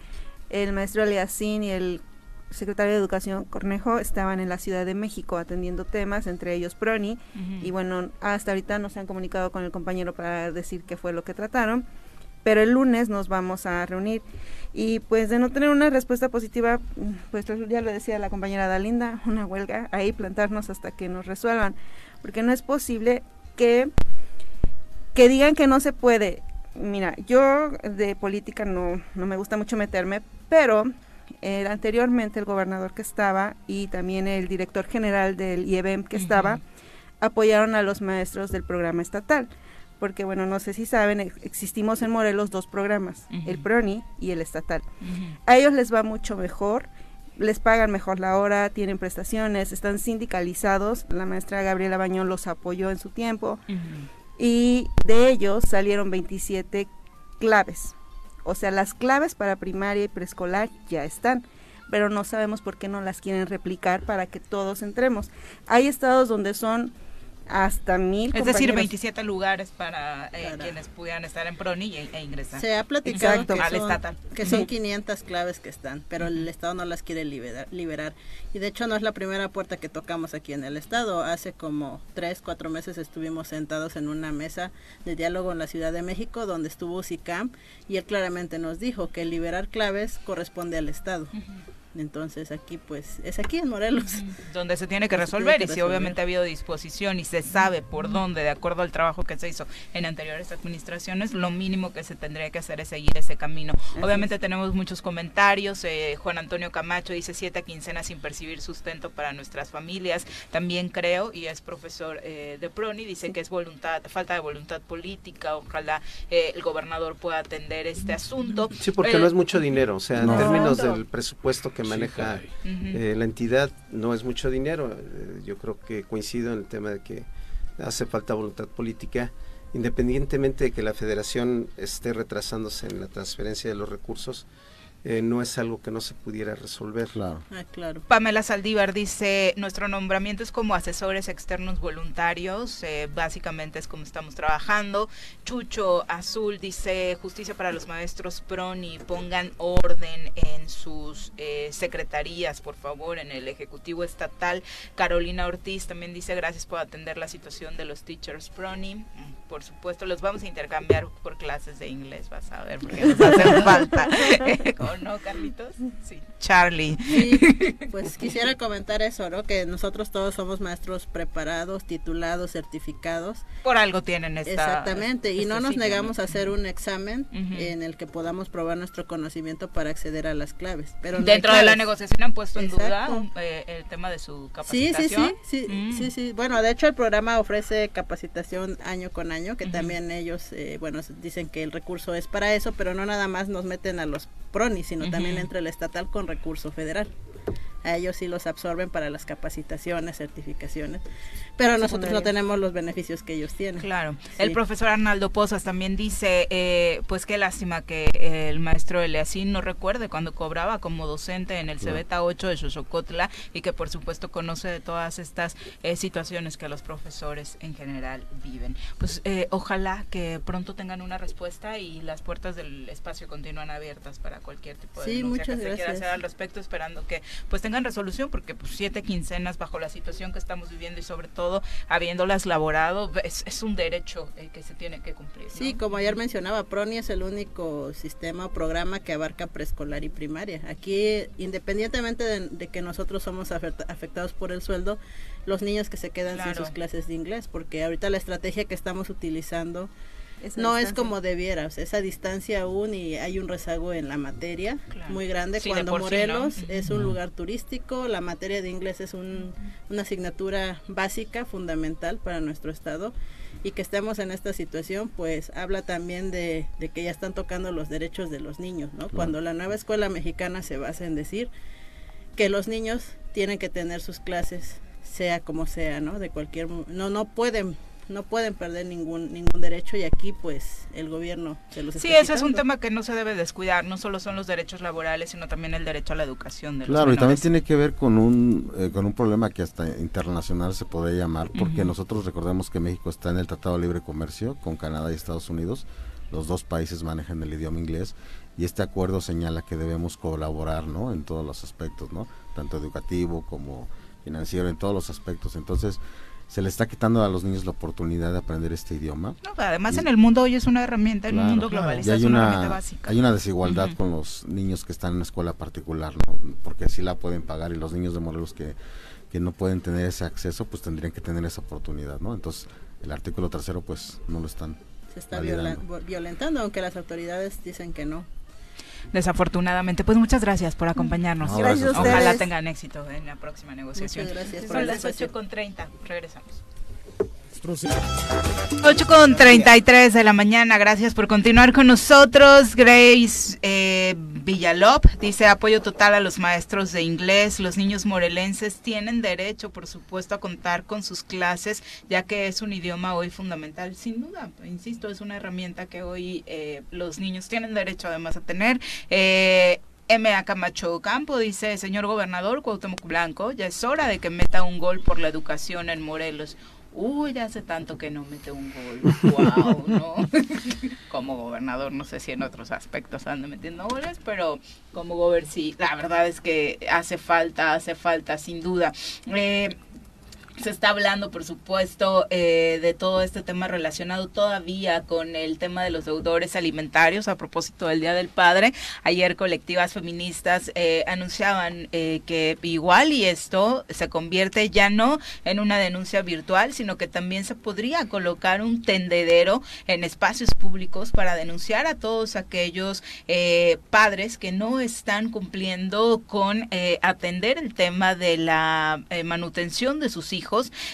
el maestro Aliasín y el secretario de Educación Cornejo estaban en la Ciudad de México atendiendo temas, entre ellos Proni, y bueno, hasta ahorita no se han comunicado con el compañero para decir qué fue lo que trataron, pero el lunes nos vamos a reunir y pues de no tener una respuesta positiva, pues ya lo decía la compañera Dalinda, una huelga, ahí plantarnos hasta que nos resuelvan, porque no es posible que que digan que no se puede. Mira, yo de política no, no me gusta mucho meterme, pero el, anteriormente el gobernador que estaba y también el director general del IEBEM que estaba apoyaron a los maestros del programa estatal. Porque, bueno, no sé si saben, existimos en Morelos dos programas, el PRONI y el estatal. A ellos les va mucho mejor, les pagan mejor la hora, tienen prestaciones, están sindicalizados. La maestra Gabriela Bañón los apoyó en su tiempo. Y de ellos salieron 27 claves o sea, las claves para primaria y preescolar ya están, pero no sabemos por qué no las quieren replicar para que todos entremos. Hay estados donde son hasta mil. Es decir, 27 lugares para eh, quienes pudieran estar en PRONI e, ingresar. Se ha platicado que, son, que son 500 claves que están, pero el Estado no las quiere liberar, liberar. Y de hecho no es la primera puerta que tocamos aquí en el Estado. Hace como 3, 4 meses estuvimos sentados en una mesa de diálogo en la Ciudad de México donde estuvo SICAM y él claramente nos dijo que liberar claves corresponde al Estado. Entonces aquí pues es aquí en Morelos. Donde se tiene que resolver y si obviamente ha habido disposición y se sabe por dónde, de acuerdo al trabajo que se hizo en anteriores administraciones, lo mínimo que se tendría que hacer es seguir ese camino. obviamente tenemos muchos comentarios. Eh, Juan Antonio Camacho dice siete quincenas sin percibir sustento para nuestras familias. También creo, y es profesor eh, de PRONI, dice que es voluntad, falta de voluntad política. Ojalá eh, el gobernador pueda atender este asunto. Sí, porque no es mucho dinero, o sea, en términos del presupuesto que maneja eh, la entidad no es mucho dinero. Eh, yo creo que coincido en el tema de que hace falta voluntad política, independientemente de que la federación esté retrasándose en la transferencia de los recursos eh, no es algo que no se pudiera resolver. Claro. Ah, claro. Pamela Saldívar dice, nuestro nombramiento es como asesores externos voluntarios, eh, básicamente es como estamos trabajando. Chucho Azul dice, justicia para los maestros PRONI, pongan orden en sus eh, secretarías, por favor, en el Ejecutivo Estatal. Carolina Ortiz también dice, gracias por atender la situación de los teachers PRONI. Mm, por supuesto, los vamos a intercambiar por clases de inglés, vas a ver, porque nos hace falta. no, Carlitos? Sí. Charlie. pues quisiera comentar eso, ¿no? Que nosotros todos somos maestros preparados, titulados, certificados. Por algo tienen esta. Exactamente, y no nos negamos a hacer un examen en el que podamos probar nuestro conocimiento para acceder a las claves. Pero Dentro de la negociación han puesto en duda eh, el tema de su capacitación. Sí, sí, sí, mm. sí, sí, Bueno, de hecho el programa ofrece capacitación año con año, que también ellos, eh, bueno, dicen que el recurso es para eso, pero no nada más nos meten a los PRONI, sino también entre el estatal con recurso federal a ellos sí los absorben para las capacitaciones, certificaciones, pero nosotros no tenemos los beneficios que ellos tienen. Claro. El profesor Arnaldo Pozas también dice, eh, pues qué lástima que el maestro Eleazín no recuerde cuando cobraba como docente en el Cebeta 8 de Xochocotla y que por supuesto conoce de todas estas eh, situaciones que los profesores en general viven. Pues eh, ojalá que pronto tengan una respuesta y las puertas del espacio continúan abiertas para cualquier tipo de sí, muchas que se quiera hacer al respecto, esperando que pues tengan resolución porque pues siete quincenas bajo la situación que estamos viviendo y sobre todo habiéndolas laborado es, es un derecho eh, que se tiene que cumplir. Sí, como ayer mencionaba, PRONI es el único sistema o programa que abarca preescolar y primaria. Aquí, independientemente de, que nosotros somos afectados por el sueldo, los niños que se quedan sin sus clases de inglés, porque ahorita la estrategia que estamos utilizando no es como debiera, esa distancia aún y hay un rezago en la materia muy grande. Cuando Morelos es un lugar turístico, la materia de inglés es un, una asignatura básica, fundamental para nuestro estado y que estemos en esta situación, pues habla también de, que ya están tocando los derechos de los niños, ¿no? Cuando la nueva escuela mexicana se basa en decir que los niños tienen que tener sus clases sea como sea, ¿no? De cualquier no no pueden no pueden perder ningún ningún derecho y aquí pues el gobierno se los Sí, ese es un tema que no se debe descuidar, no solo son los derechos laborales, sino también el derecho a la educación de Claro, y también tiene que ver con un eh, con un problema que hasta internacional se podría llamar, porque nosotros recordemos que México está en el Tratado de Libre Comercio con Canadá y Estados Unidos. Los dos países manejan el idioma inglés y este acuerdo señala que debemos colaborar, ¿no? En todos los aspectos, ¿no? Tanto educativo como financiero, en todos los aspectos. Entonces, se le está quitando a los niños la oportunidad de aprender este idioma. además en el mundo hoy es una herramienta, en un mundo globalizado hay una, básica. Hay una desigualdad con los niños que están en una escuela particular, ¿no? porque sí la pueden pagar y los niños de Morelos que, que no pueden tener ese acceso, pues tendrían que tener esa oportunidad, ¿no? Entonces, el artículo tercero, pues, no lo están Se está violentando, aunque las autoridades dicen que no desafortunadamente. Pues muchas gracias por acompañarnos. Ojalá tengan éxito en la próxima negociación. Son las 8.30. Regresamos. 8 con 33 de la mañana, gracias por continuar con nosotros. Grace eh, Villalop dice apoyo total a los maestros de inglés. Los niños morelenses tienen derecho, por supuesto, a contar con sus clases, ya que es un idioma hoy fundamental. Sin duda, insisto, es una herramienta que hoy eh, los niños tienen derecho además a tener. Eh, M.A. Camacho Campo dice, señor gobernador Cuauhtémoc Blanco, ya es hora de que meta un gol por la educación en Morelos uy, hace tanto que no mete un gol, wow, ¿no? como gobernador, no sé si en otros aspectos anda metiendo goles, pero como gobernador sí, la verdad es que hace falta, hace falta, sin duda. Eh, se está hablando, por supuesto, eh, de todo este tema relacionado todavía con el tema de los deudores alimentarios a propósito del Día del Padre. Ayer colectivas feministas eh, anunciaban eh, que igual y esto se convierte ya no en una denuncia virtual, sino que también se podría colocar un tendedero en espacios públicos para denunciar a todos aquellos padres que no están cumpliendo con atender el tema de la manutención de sus hijos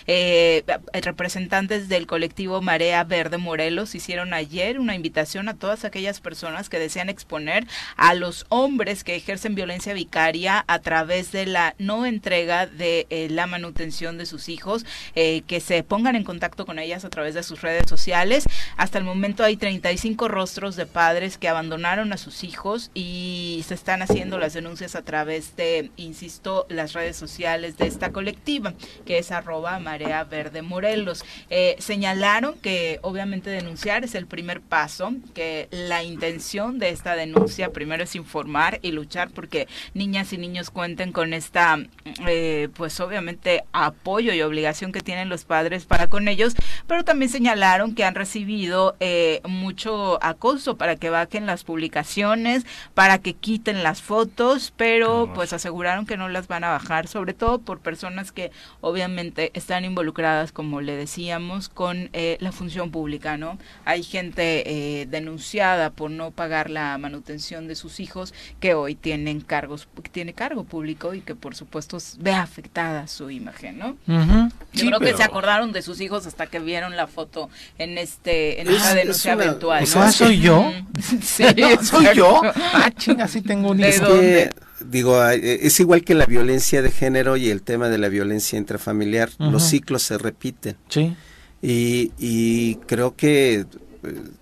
eh, representantes del colectivo Marea Verde Morelos hicieron ayer una invitación a todas aquellas personas que desean exponer a los hombres que ejercen violencia vicaria a través de la no entrega de eh, la manutención de sus hijos, eh, que se pongan en contacto con ellas a través de sus redes sociales. Hasta el momento hay 35 rostros de padres que abandonaron a sus hijos y se están haciendo las denuncias a través de, insisto, las redes sociales de esta colectiva, que es arroba Marea Verde Morelos. Eh, señalaron que obviamente denunciar es el primer paso, que la intención de esta denuncia primero es informar y luchar porque niñas y niños cuenten con esta, eh, pues obviamente apoyo y obligación que tienen los padres para con ellos, pero también señalaron que han recibido eh, mucho acoso para que bajen las publicaciones, para que quiten las fotos, pero pues aseguraron que no las van a bajar, sobre todo por personas que obviamente están involucradas, como le decíamos, con eh, la función pública, ¿no? Hay gente eh, denunciada por no pagar la manutención de sus hijos que hoy tienen cargos, tiene cargo público y que por supuesto ve afectada su imagen, ¿no? Yo creo que se acordaron de sus hijos hasta que vieron la foto en este en esta denuncia eventual. soy yo. sí, soy yo. Ah, chinga, sí tengo un hijo digo, eh, es igual que la violencia de género y el tema de la violencia intrafamiliar, los ciclos se repiten. Sí. Y, creo que eh,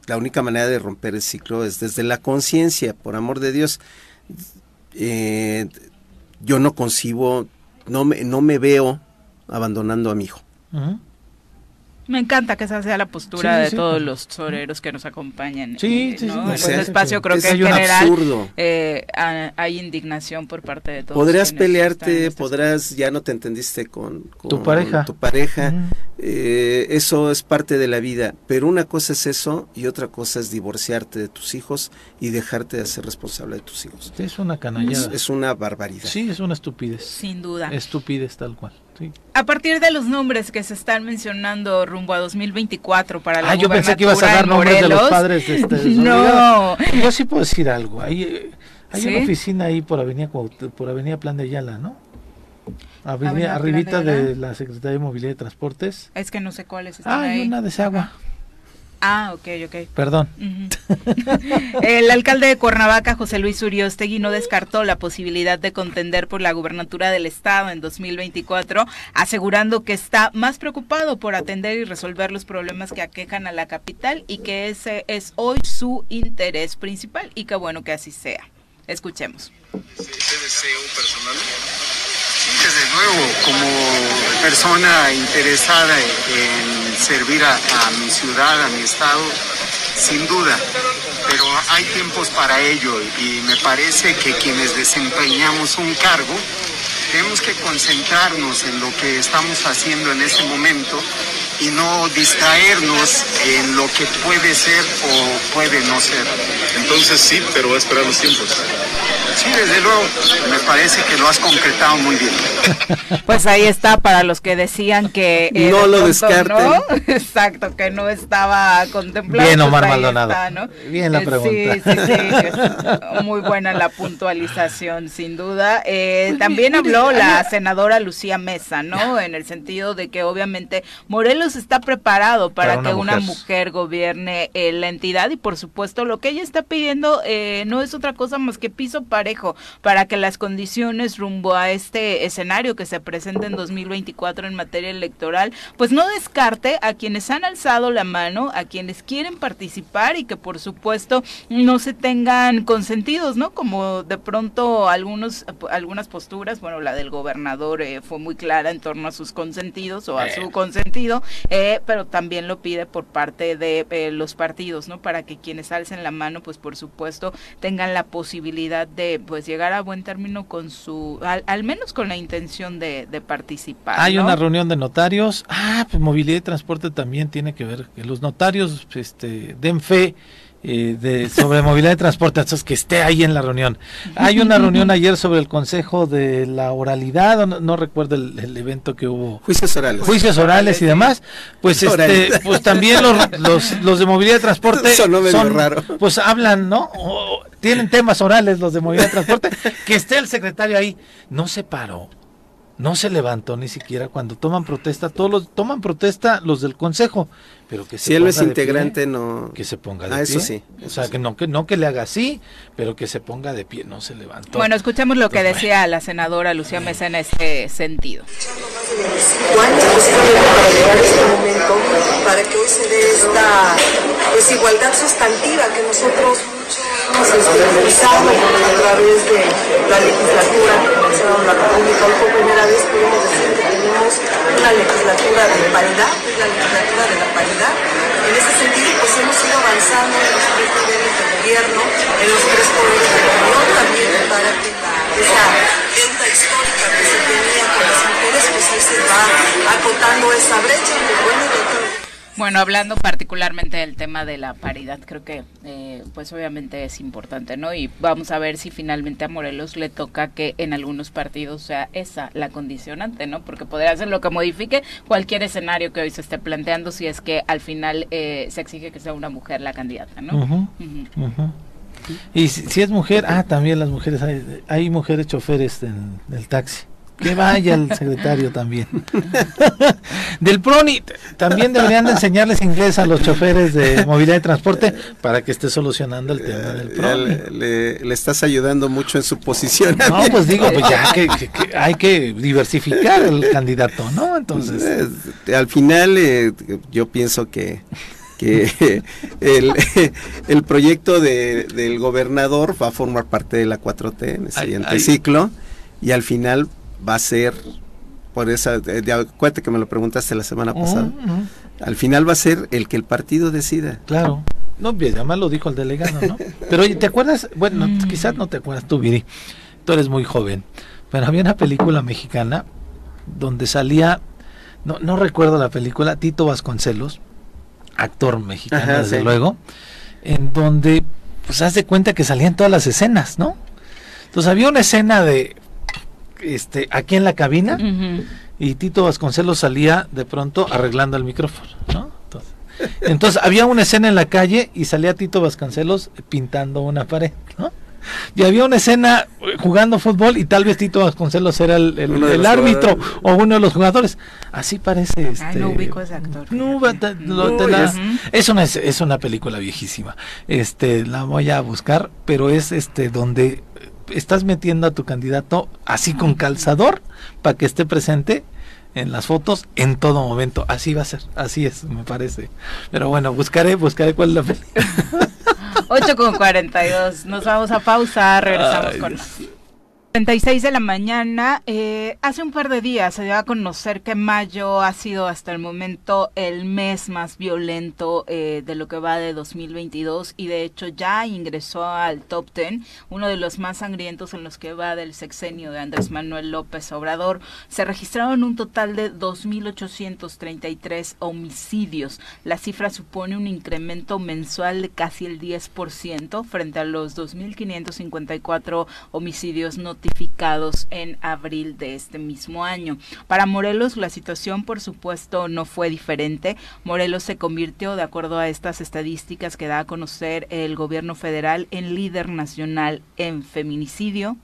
la única manera de romper el ciclo es desde la conciencia, por amor de Dios. Eh, yo no concibo, no me, no me veo abandonando a mi hijo. Me encanta que esa sea la postura de todos los soreros que nos acompañan. Sí, sí, En este espacio creo que en general eh, hay indignación por parte de todos. Podrás pelearte, este podrás, ya no te entendiste con, tu pareja. Tu pareja. Eh, eso es parte de la vida, pero una cosa es eso y otra cosa es divorciarte de tus hijos y dejarte de ser responsable de tus hijos. Es una canallada. Es, una barbaridad. Sí, es una estupidez. Sin duda. Estupidez tal cual. A partir de los nombres que se están mencionando rumbo a 2024 para la Ah, yo pensé que ibas a dar nombres de los padres de este, No. Yo sí puedo decir algo. Hay, hay una oficina ahí por Avenida por Avenida Plan de Ayala, ¿no? Avenida, arribita de, la Secretaría de Movilidad y Transportes. Es que no sé cuál es. Ah, hay una de agua. Ah, ok, ok. Perdón. El alcalde de Cuernavaca, José Luis Uriostegui, no descartó la posibilidad de contender por la gubernatura del estado en 2024, asegurando que está más preocupado por atender y resolver los problemas que aquejan a la capital y que ese es hoy su interés principal y qué bueno que así sea. Escuchemos. deseo personal? desde luego, como persona interesada en servir a, mi ciudad, a mi estado, sin duda. Pero hay tiempos para ello y me parece que quienes desempeñamos un cargo tenemos que concentrarnos en lo que estamos haciendo en este momento y no distraernos en lo que puede ser o puede no ser. Entonces sí, pero va a esperar los tiempos. Sí, desde luego, me parece que lo has concretado muy bien. Pues ahí está para los que decían que no lo descarten. Exacto, que no estaba contemplado. Bien, Omar pues Maldonado. Bien la eh, pregunta. Sí, sí, sí. Muy buena la puntualización, sin duda. Eh, también habló la senadora Lucía Mesa, ¿no? En el sentido de que obviamente Morelos está preparado para, que una mujer gobierne eh, la entidad y por supuesto lo que ella está pidiendo no es otra cosa más que piso parejo para que las condiciones rumbo a este escenario que se presenta en 2024 en materia electoral, pues no descarte a quienes han alzado la mano, a quienes quieren participar y que por supuesto no se tengan consentidos, ¿no? Como de pronto algunos algunas posturas, bueno, la del gobernador eh, fue muy clara en torno a sus consentidos o a su eh. consentido, eh, pero también lo pide por parte de los partidos, ¿no? Para que quienes alcen la mano, pues por supuesto tengan la posibilidad de pues llegar a buen término con su, al, menos con la intención de, participar. Hay una reunión de notarios, ah, pues movilidad y transporte también tiene que ver, que los notarios este, den fe eh, de, sobre movilidad de transporte, entonces que esté ahí en la reunión. Hay una reunión ayer sobre el Consejo de la Oralidad, no, recuerdo el, evento que hubo. Juicios orales. Juicios orales y demás. Pues este, pues también los, los, de movilidad de transporte son, raro. pues hablan, ¿no? tienen temas orales los de movilidad de transporte, que esté el secretario ahí. No se paró no se levantó ni siquiera cuando toman protesta, todos los toman protesta los del consejo, pero que se si él es integrante no que se ponga de ah, pie. Eso sí. o sea, que no que no que le haga así, pero que se ponga de pie, no se levantó. Bueno, escuchemos lo que decía la senadora Lucía Mesa en este sentido. para que hoy se dé esta desigualdad sustantiva que nosotros exteriorizado a través de la legislatura en la República. Hoy por primera vez podemos decir que tenemos una legislatura de paridad, es la legislatura de la paridad. En ese sentido, pues hemos ido avanzando en los tres niveles de gobierno, en los tres poderes de la Unión también, para que esa deuda histórica que se tenía con las mujeres, pues ahí se va acotando esa brecha, de bueno de. Bueno, hablando particularmente del tema de la paridad, creo que eh, pues obviamente es importante, ¿no? Y vamos a ver si finalmente a Morelos le toca que en algunos partidos sea esa la condicionante, ¿no? Porque podría ser lo que modifique cualquier escenario que hoy se esté planteando si es que al final eh, se exige que sea una mujer la candidata, ¿no? Y si, es mujer, ah, también las mujeres, hay, hay mujeres choferes en el taxi. Que vaya el secretario también. Del PRONI, también deberían de enseñarles inglés a los choferes de movilidad de transporte para que esté solucionando el tema del PRONI. Le, estás ayudando mucho en su posición. No, pues digo, pues ya que, hay que diversificar el candidato, ¿no? Entonces. Eh, al final, eh, yo pienso que que el, el proyecto de, del gobernador va a formar parte de la 4T en el siguiente ciclo y al final va a ser, por esa, de, acuérdate que me lo preguntaste la semana pasada, al final va a ser el que el partido decida. Claro. No, bien, además lo dijo el delegado, ¿no? Pero ¿te acuerdas? Bueno, mm. quizás no te acuerdas tú, Viri. Tú eres muy joven. Pero había una película mexicana donde salía, no, no recuerdo la película, Tito Vasconcelos, actor mexicano, desde luego, en donde, pues, haz de cuenta que salían todas las escenas, ¿no? Entonces había una escena de este, aquí en la cabina y Tito Vasconcelos salía de pronto arreglando el micrófono, ¿no? Entonces, había una escena en la calle y salía Tito Vasconcelos pintando una pared, ¿no? Y había una escena eh, jugando fútbol y tal vez Tito Vasconcelos era el, árbitro o uno de los jugadores. Así parece este. no ubico ese actor. es una es una película viejísima. Este la voy a buscar, pero es este donde estás metiendo a tu candidato así con calzador para que esté presente en las fotos en todo momento. Así va a ser, así es, me parece. Pero bueno, buscaré, buscaré cuál es la película. 8 con 42. Nos vamos a pausa, regresamos con 36 de la mañana. Eh, hace un par de días se dio a conocer que mayo ha sido hasta el momento el mes más violento eh, de lo que va de 2022 y de hecho ya ingresó al top 10, uno de los más sangrientos en los que va del sexenio de Andrés Manuel López Obrador. Se registraron un total de 2.833 homicidios. La cifra supone un incremento mensual de casi el 10% frente a los 2.554 homicidios no notificados en abril de este mismo año. Para Morelos la situación por supuesto no fue diferente. Morelos se convirtió, de acuerdo a estas estadísticas que da a conocer el gobierno federal, en líder nacional en feminicidio,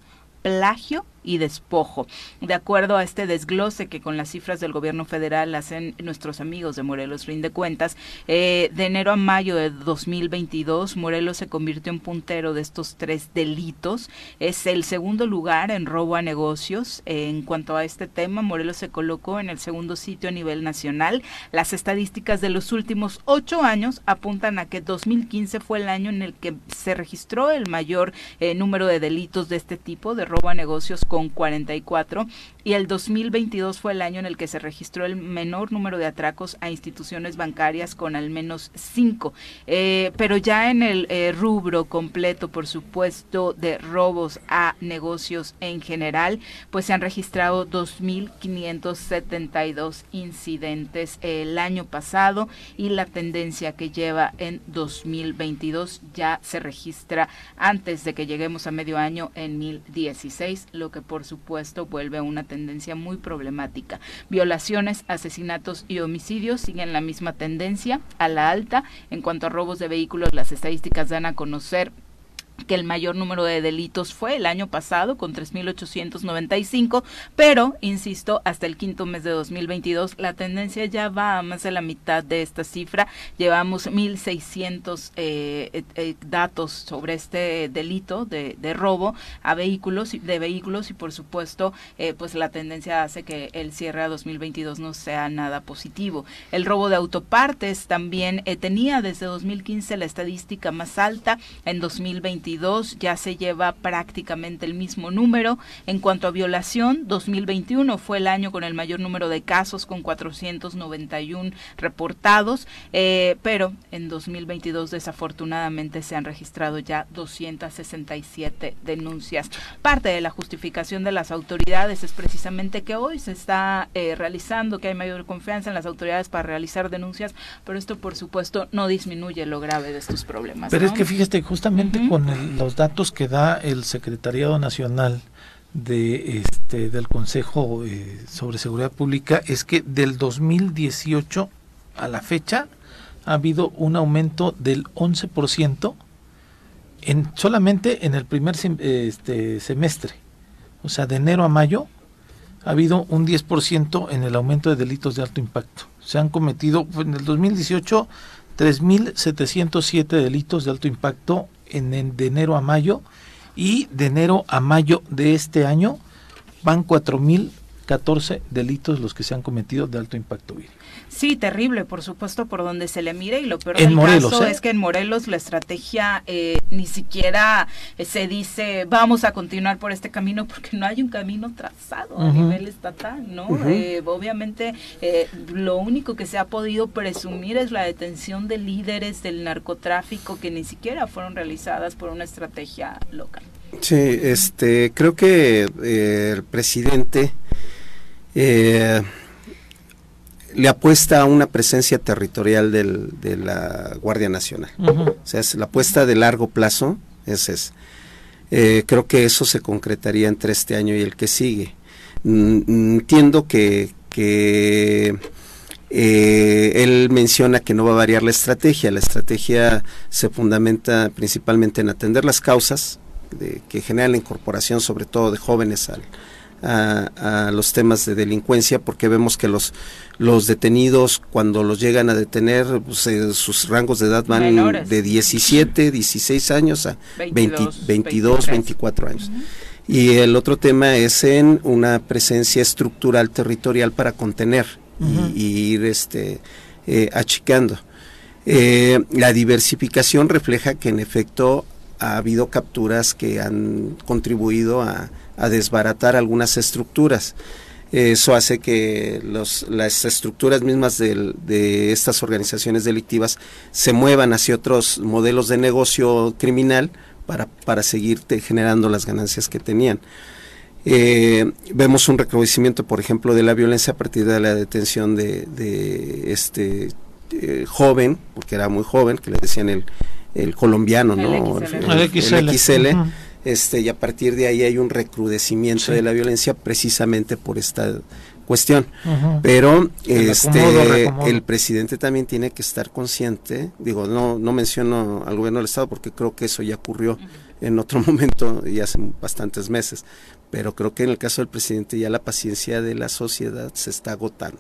plagio y despojo. De acuerdo a este desglose que con las cifras del gobierno federal hacen nuestros amigos de Morelos Rinde Cuentas, eh, de enero a mayo de 2022, Morelos se convirtió en puntero de estos tres delitos. Es el segundo lugar en robo a negocios. en cuanto a este tema, Morelos se colocó en el segundo sitio a nivel nacional. Las estadísticas de los últimos ocho años apuntan a que 2015 fue el año en el que se registró el mayor eh, número de delitos de este tipo, de robo a negocios con 44, y el 2022 fue el año en el que se registró el menor número de atracos a instituciones bancarias con al menos cinco. Eh, pero ya en el eh, rubro completo, por supuesto, de robos a negocios en general, pues se han registrado 2.572 incidentes el año pasado y la tendencia que lleva en 2022 ya se registra antes de que lleguemos a medio año en 1016, lo que por supuesto vuelve una tendencia muy problemática. Violaciones, asesinatos y homicidios siguen la misma tendencia a la alta. En cuanto a robos de vehículos, las estadísticas dan a conocer que el mayor número de delitos fue el año pasado con 3.895, pero, insisto, hasta el quinto mes de 2022 la tendencia ya va a más de la mitad de esta cifra. Llevamos 1.600 eh, eh, eh, datos sobre este delito de, robo a vehículos, de vehículos y por supuesto, eh, pues la tendencia hace que el cierre a 2022 no sea nada positivo. El robo de autopartes también eh, tenía desde 2015 la estadística más alta en 2022 ya se lleva prácticamente el mismo número. En cuanto a violación, 2021 fue el año con el mayor número de casos, con 491 reportados, eh, pero en 2022 desafortunadamente se han registrado ya 267 denuncias. Parte de la justificación de las autoridades es precisamente que hoy se está eh, realizando, que hay mayor confianza en las autoridades para realizar denuncias, pero esto por supuesto no disminuye lo grave de estos problemas. Pero es que fíjate, justamente con el los datos que da el Secretariado Nacional de este del Consejo eh, sobre Seguridad Pública es que del 2018 a la fecha ha habido un aumento del 11% en solamente en el primer este, semestre. O sea, de enero a mayo ha habido un 10% en el aumento de delitos de alto impacto. Se han cometido en el 2018 3.707 delitos de alto impacto en, de enero a mayo y de enero a mayo de este año van 4.014 delitos los que se han cometido de alto impacto viral. Sí, terrible, por supuesto, por donde se le mire y lo peor del caso ¿eh? es que en Morelos la estrategia eh, ni siquiera eh, se dice vamos a continuar por este camino porque no hay un camino trazado a nivel estatal, ¿no? obviamente lo único que se ha podido presumir es la detención de líderes del narcotráfico que ni siquiera fueron realizadas por una estrategia local. Sí, este, creo que el presidente eh, le apuesta a una presencia territorial del, de la Guardia Nacional. O sea, es la apuesta de largo plazo, es. Eh, creo que eso se concretaría entre este año y el que sigue. entiendo que, que eh, él menciona que no va a variar la estrategia. La estrategia se fundamenta principalmente en atender las causas de, que generan la incorporación, sobre todo de jóvenes al, a, los temas de delincuencia porque vemos que los los detenidos cuando los llegan a detener pues, eh, sus rangos de edad van de 17 16 años a 22, 24 años. y el otro tema es en una presencia estructural territorial para contener y, ir este eh, achicando. Eh, la diversificación refleja que en efecto ha habido capturas que han contribuido a a desbaratar algunas estructuras. Eso hace que los, las estructuras mismas de, de, estas organizaciones delictivas se muevan hacia otros modelos de negocio criminal para, para seguir generando las ganancias que tenían. Eh, vemos un recrudecimiento, por ejemplo, de la violencia a partir de la detención de, de este eh, joven, porque era muy joven, que le decían el, el colombiano, ¿no? El XL este, y a partir de ahí hay un recrudecimiento de la violencia precisamente por esta cuestión. Pero este el presidente también tiene que estar consciente, digo, no no menciono al gobierno del estado porque creo que eso ya ocurrió en otro momento y hace bastantes meses, pero creo que en el caso del presidente ya la paciencia de la sociedad se está agotando.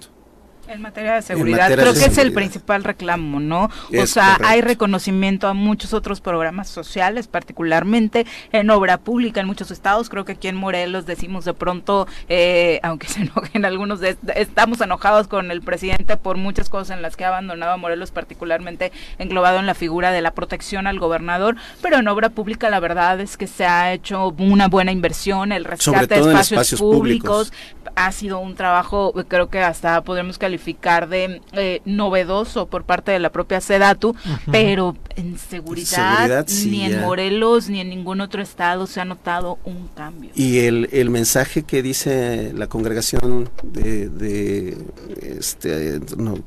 En materia de seguridad, creo que es el principal reclamo, ¿no? o sea, hay reconocimiento a muchos otros programas sociales, particularmente en obra pública en muchos estados. Creo que aquí en Morelos decimos de pronto, eh, aunque se enojen algunos, de, estamos enojados con el presidente por muchas cosas en las que ha abandonado a Morelos, particularmente englobado en la figura de la protección al gobernador, pero en obra pública la verdad es que se ha hecho una buena inversión, el rescate de espacios, públicos, ha sido un trabajo, creo que hasta podemos calificar de eh, novedoso por parte de la propia Sedatu, pero en seguridad, ni en Morelos ni en ningún otro estado se ha notado un cambio. Y el, el mensaje que dice la congregación de, este, no,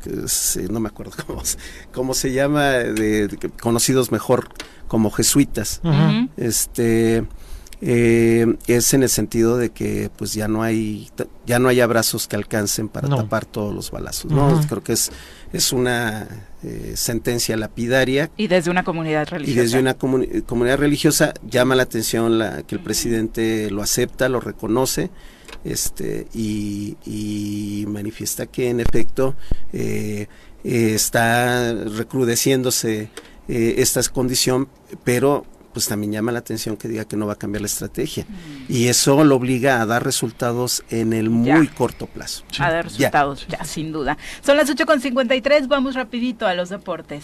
no, me acuerdo cómo, cómo se llama, de, conocidos mejor como jesuitas, este eh, es en el sentido de que pues ya no hay ya no hay abrazos que alcancen para tapar todos los balazos no creo que es es una eh, sentencia lapidaria. Y desde una comunidad religiosa. y desde una comunidad religiosa llama la atención la que el presidente lo acepta lo reconoce este y, y manifiesta que en efecto eh, está recrudeciéndose esta condición pero pues también llama la atención que diga que no va a cambiar la estrategia. Mm. Y eso lo obliga a dar resultados en el muy corto plazo. A dar resultados, ya. sin duda. Son las 8.53, vamos rapidito a los deportes.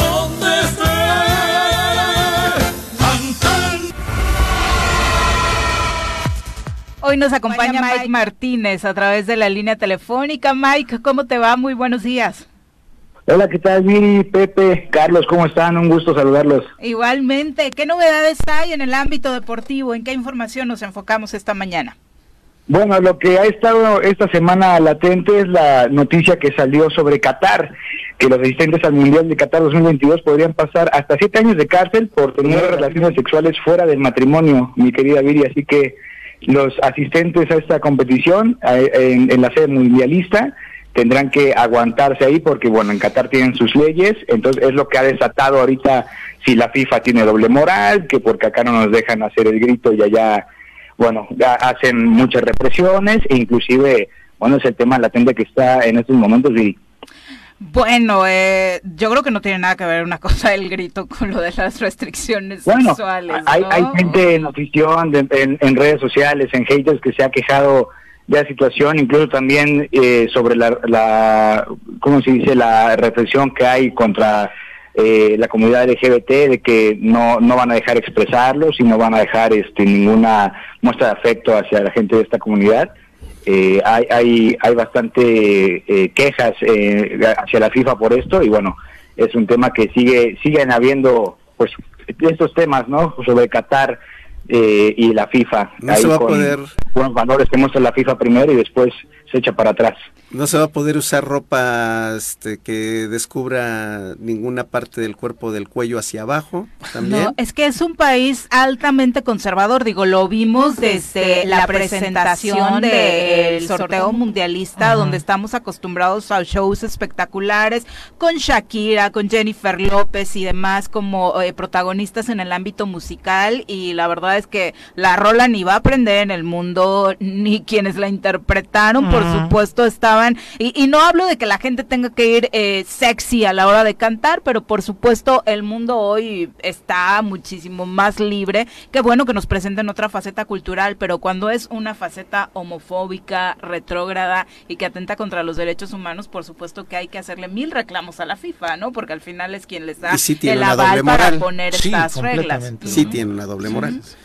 Hoy nos acompaña Mike Martínez a través de la línea telefónica. Mike, ¿cómo te va? Muy buenos días. Hola, ¿qué tal, Miri, Pepe, Carlos? ¿Cómo están? Un gusto saludarlos. Igualmente, ¿qué novedades hay en el ámbito deportivo? ¿En qué información nos enfocamos esta mañana? Bueno, lo que ha estado esta semana latente es la noticia que salió sobre Qatar, que los asistentes al Mundial de Qatar 2022 podrían pasar hasta siete años de cárcel por tener relaciones sexuales fuera del matrimonio, mi querida Viri. Así que los asistentes a esta competición en, la sede mundialista tendrán que aguantarse ahí porque, bueno, en Qatar tienen sus leyes, entonces es lo que ha desatado ahorita si la FIFA tiene doble moral, que porque acá no nos dejan hacer el grito y allá, bueno, hacen muchas represiones. E inclusive, bueno, es el tema latente que está en estos momentos y bueno, eh, yo creo que no tiene nada que ver una cosa el grito con lo de las restricciones sexuales. Hay, hay gente en afición, en, en, redes sociales, en haters que se ha quejado de la situación, incluso también eh, sobre la, la, ¿cómo se dice?, la reflexión que hay contra eh, la comunidad LGBT de que no, no van a dejar expresarlos y no van a dejar este, ninguna muestra de afecto hacia la gente de esta comunidad. Eh, hay, hay, hay bastante eh, quejas eh, hacia la FIFA por esto y bueno, es un tema que sigue siguen habiendo pues estos temas, ¿no? Sobre Qatar eh, y la FIFA. No se va a poder. Buenos valores que muestra la FIFA primero y después se echa para atrás. No se va a poder usar ropa este, que descubra ninguna parte del cuerpo del cuello hacia abajo. También. No, es que es un país altamente conservador. Digo, lo vimos desde la presentación del sorteo mundialista, donde estamos acostumbrados a shows espectaculares con Shakira, con Jennifer López y demás como eh, protagonistas en el ámbito musical. Y la verdad es que la rola ni va a aprender en el mundo, ni quienes la interpretaron, por supuesto, estaban y, no hablo de que la gente tenga que ir eh, sexy a la hora de cantar, pero por supuesto el mundo hoy está muchísimo más libre. Qué bueno que nos presenten otra faceta cultural, pero cuando es una faceta homofóbica, retrógrada y que atenta contra los derechos humanos, por supuesto que hay que hacerle mil reclamos a la FIFA, ¿no? Porque al final es quien les da el aval para poner estas reglas. Sí, tiene una doble moral. Sí,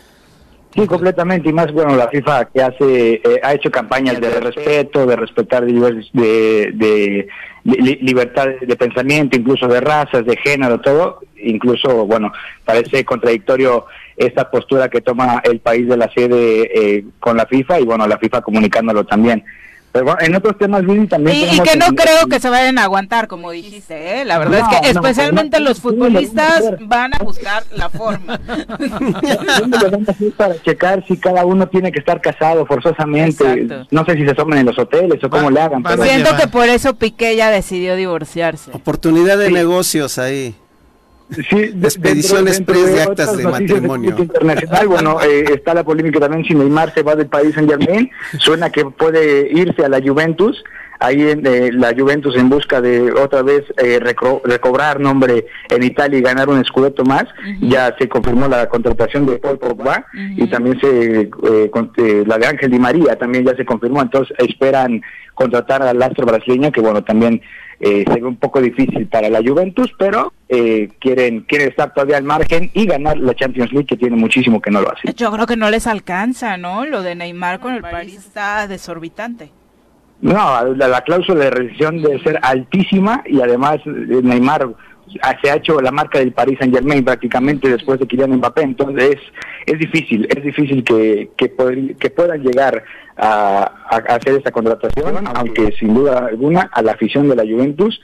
completamente, y más, bueno, la FIFA que hace, eh, ha hecho campañas de respeto, de respetar de, de, libertad de pensamiento, incluso de razas, de género, todo, incluso, bueno, parece contradictorio esta postura que toma el país de la sede eh, con la FIFA y, bueno, la FIFA comunicándolo también. Pero en otros temas, también. Y, que no creo que se vayan a aguantar, como dijiste, ¿eh? La verdad es que especialmente los futbolistas van a buscar la forma. para checar si cada uno tiene que estar casado forzosamente. No sé si se toman en los hoteles o cómo le hagan. Pero... Siento que por eso Piqué ya decidió divorciarse. Oportunidad de negocios ahí. Sí, expediciones pre de actas de matrimonio. internacional, bueno, eh, está la polémica también si Neymar se va del país en Germain, suena que puede irse a la Juventus, ahí en eh, la Juventus en busca de otra vez eh, recobrar nombre en Italia y ganar un escudeto más, ya se confirmó la contratación de Paul Pogba y también se la de Ángel Di María también ya se confirmó, entonces esperan contratar al astro brasileño que bueno, también eh, se ve un poco difícil para la Juventus, pero eh, quieren, quieren estar todavía al margen y ganar la Champions League, que tiene muchísimo que no lo hace. Yo creo que no les alcanza, ¿no? Lo de Neymar con el París está desorbitante. No, la, cláusula de rescisión debe ser altísima y además Neymar se ha hecho la marca del Paris Saint Germain prácticamente después de Kylian Mbappé, entonces es, difícil, es difícil que, que, que puedan llegar a, hacer esta contratación, aunque sin duda alguna a la afición de la Juventus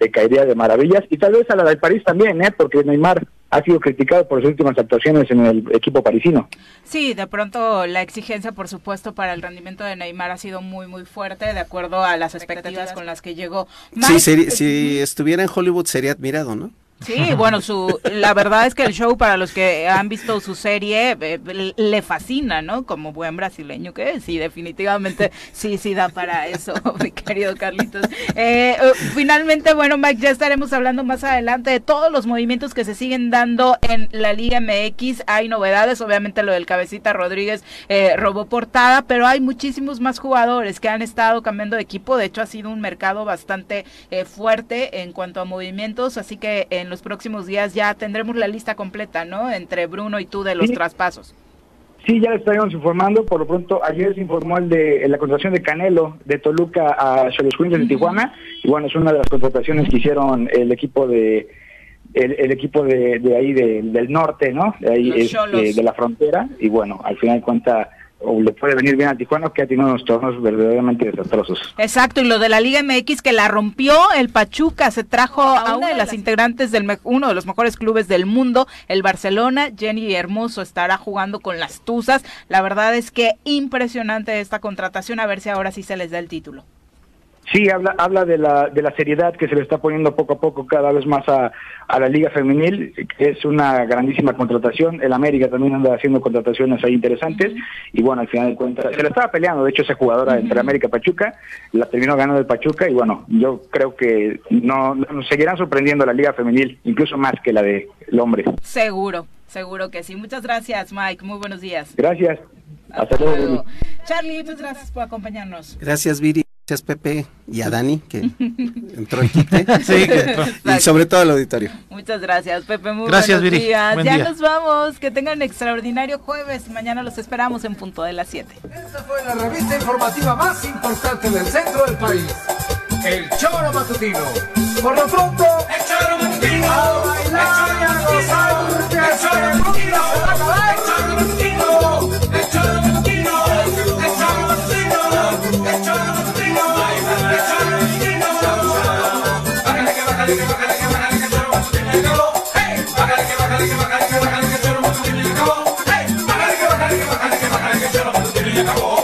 le caería de maravillas y tal vez a la del París también, ¿eh? porque Neymar ha sido criticado por sus últimas actuaciones en el equipo parisino. Sí, de pronto la exigencia, por supuesto, para el rendimiento de Neymar ha sido muy, muy fuerte, de acuerdo a las expectativas con las que llegó. sí, si estuviera en Hollywood sería admirado, ¿no? Sí, bueno, su, la verdad es que el show, para los que han visto su serie, eh, le fascina, ¿no? Como buen brasileño que es, y definitivamente sí, sí da para eso, mi querido Carlitos. Eh, eh, finalmente, bueno, Mike, ya estaremos hablando más adelante de todos los movimientos que se siguen dando en la Liga MX. Hay novedades, obviamente lo del Cabecita Rodríguez robó portada, pero hay muchísimos más jugadores que han estado cambiando de equipo. De hecho, ha sido un mercado bastante fuerte en cuanto a movimientos, así que en en los próximos días ya tendremos la lista completa, ¿no? Entre Bruno y tú de los traspasos. Sí, ya le estaremos informando. Por lo pronto, ayer se informó el de la contratación de Canelo de Toluca a Cholos Queens de Tijuana. Y bueno, es una de las contrataciones que hicieron el equipo de el, equipo de, ahí del norte, ¿no? De ahí este, de la frontera. Y bueno, al final cuenta o le puede venir bien a Tijuana que ha tenido unos torneos verdaderamente desastrosos. Exacto, y lo de la Liga MX que la rompió el Pachuca, se trajo a, una de las, integrantes del uno de los mejores clubes del mundo, el Barcelona, Jenny Hermoso estará jugando con las Tuzas. La verdad es que impresionante esta contratación, a ver si ahora sí se les da el título. Sí, habla, habla de, la, de la seriedad que se le está poniendo poco a poco cada vez más a, a la Liga Femenil, que es una grandísima contratación. El América también anda haciendo contrataciones ahí interesantes. Y bueno, al final de cuentas, se le estaba peleando, de hecho, esa jugadora entre América y Pachuca, la terminó ganando el Pachuca. Y bueno, yo creo que no, nos seguirán sorprendiendo la Liga Femenil, incluso más que la del hombre. Seguro, seguro que sí. Muchas gracias, Mike. Muy buenos días. Gracias. Hasta, luego. Charlie, muchas gracias por acompañarnos. Gracias, Viri. Gracias Pepe y a Dani que entró el quite. sí, que entró. Y sobre todo al auditorio. Muchas gracias Pepe, muy gracias, buenos días. ya nos vamos, que tengan un extraordinario jueves. Mañana los esperamos en punto de las 7. Esta fue la revista informativa más importante del centro del país. El Choro Matutino. Por lo pronto, el Choro Matutino. A bailar y a gozar. El Choro Matutino. El Choro Matutino. El Choro Matutino. acabó.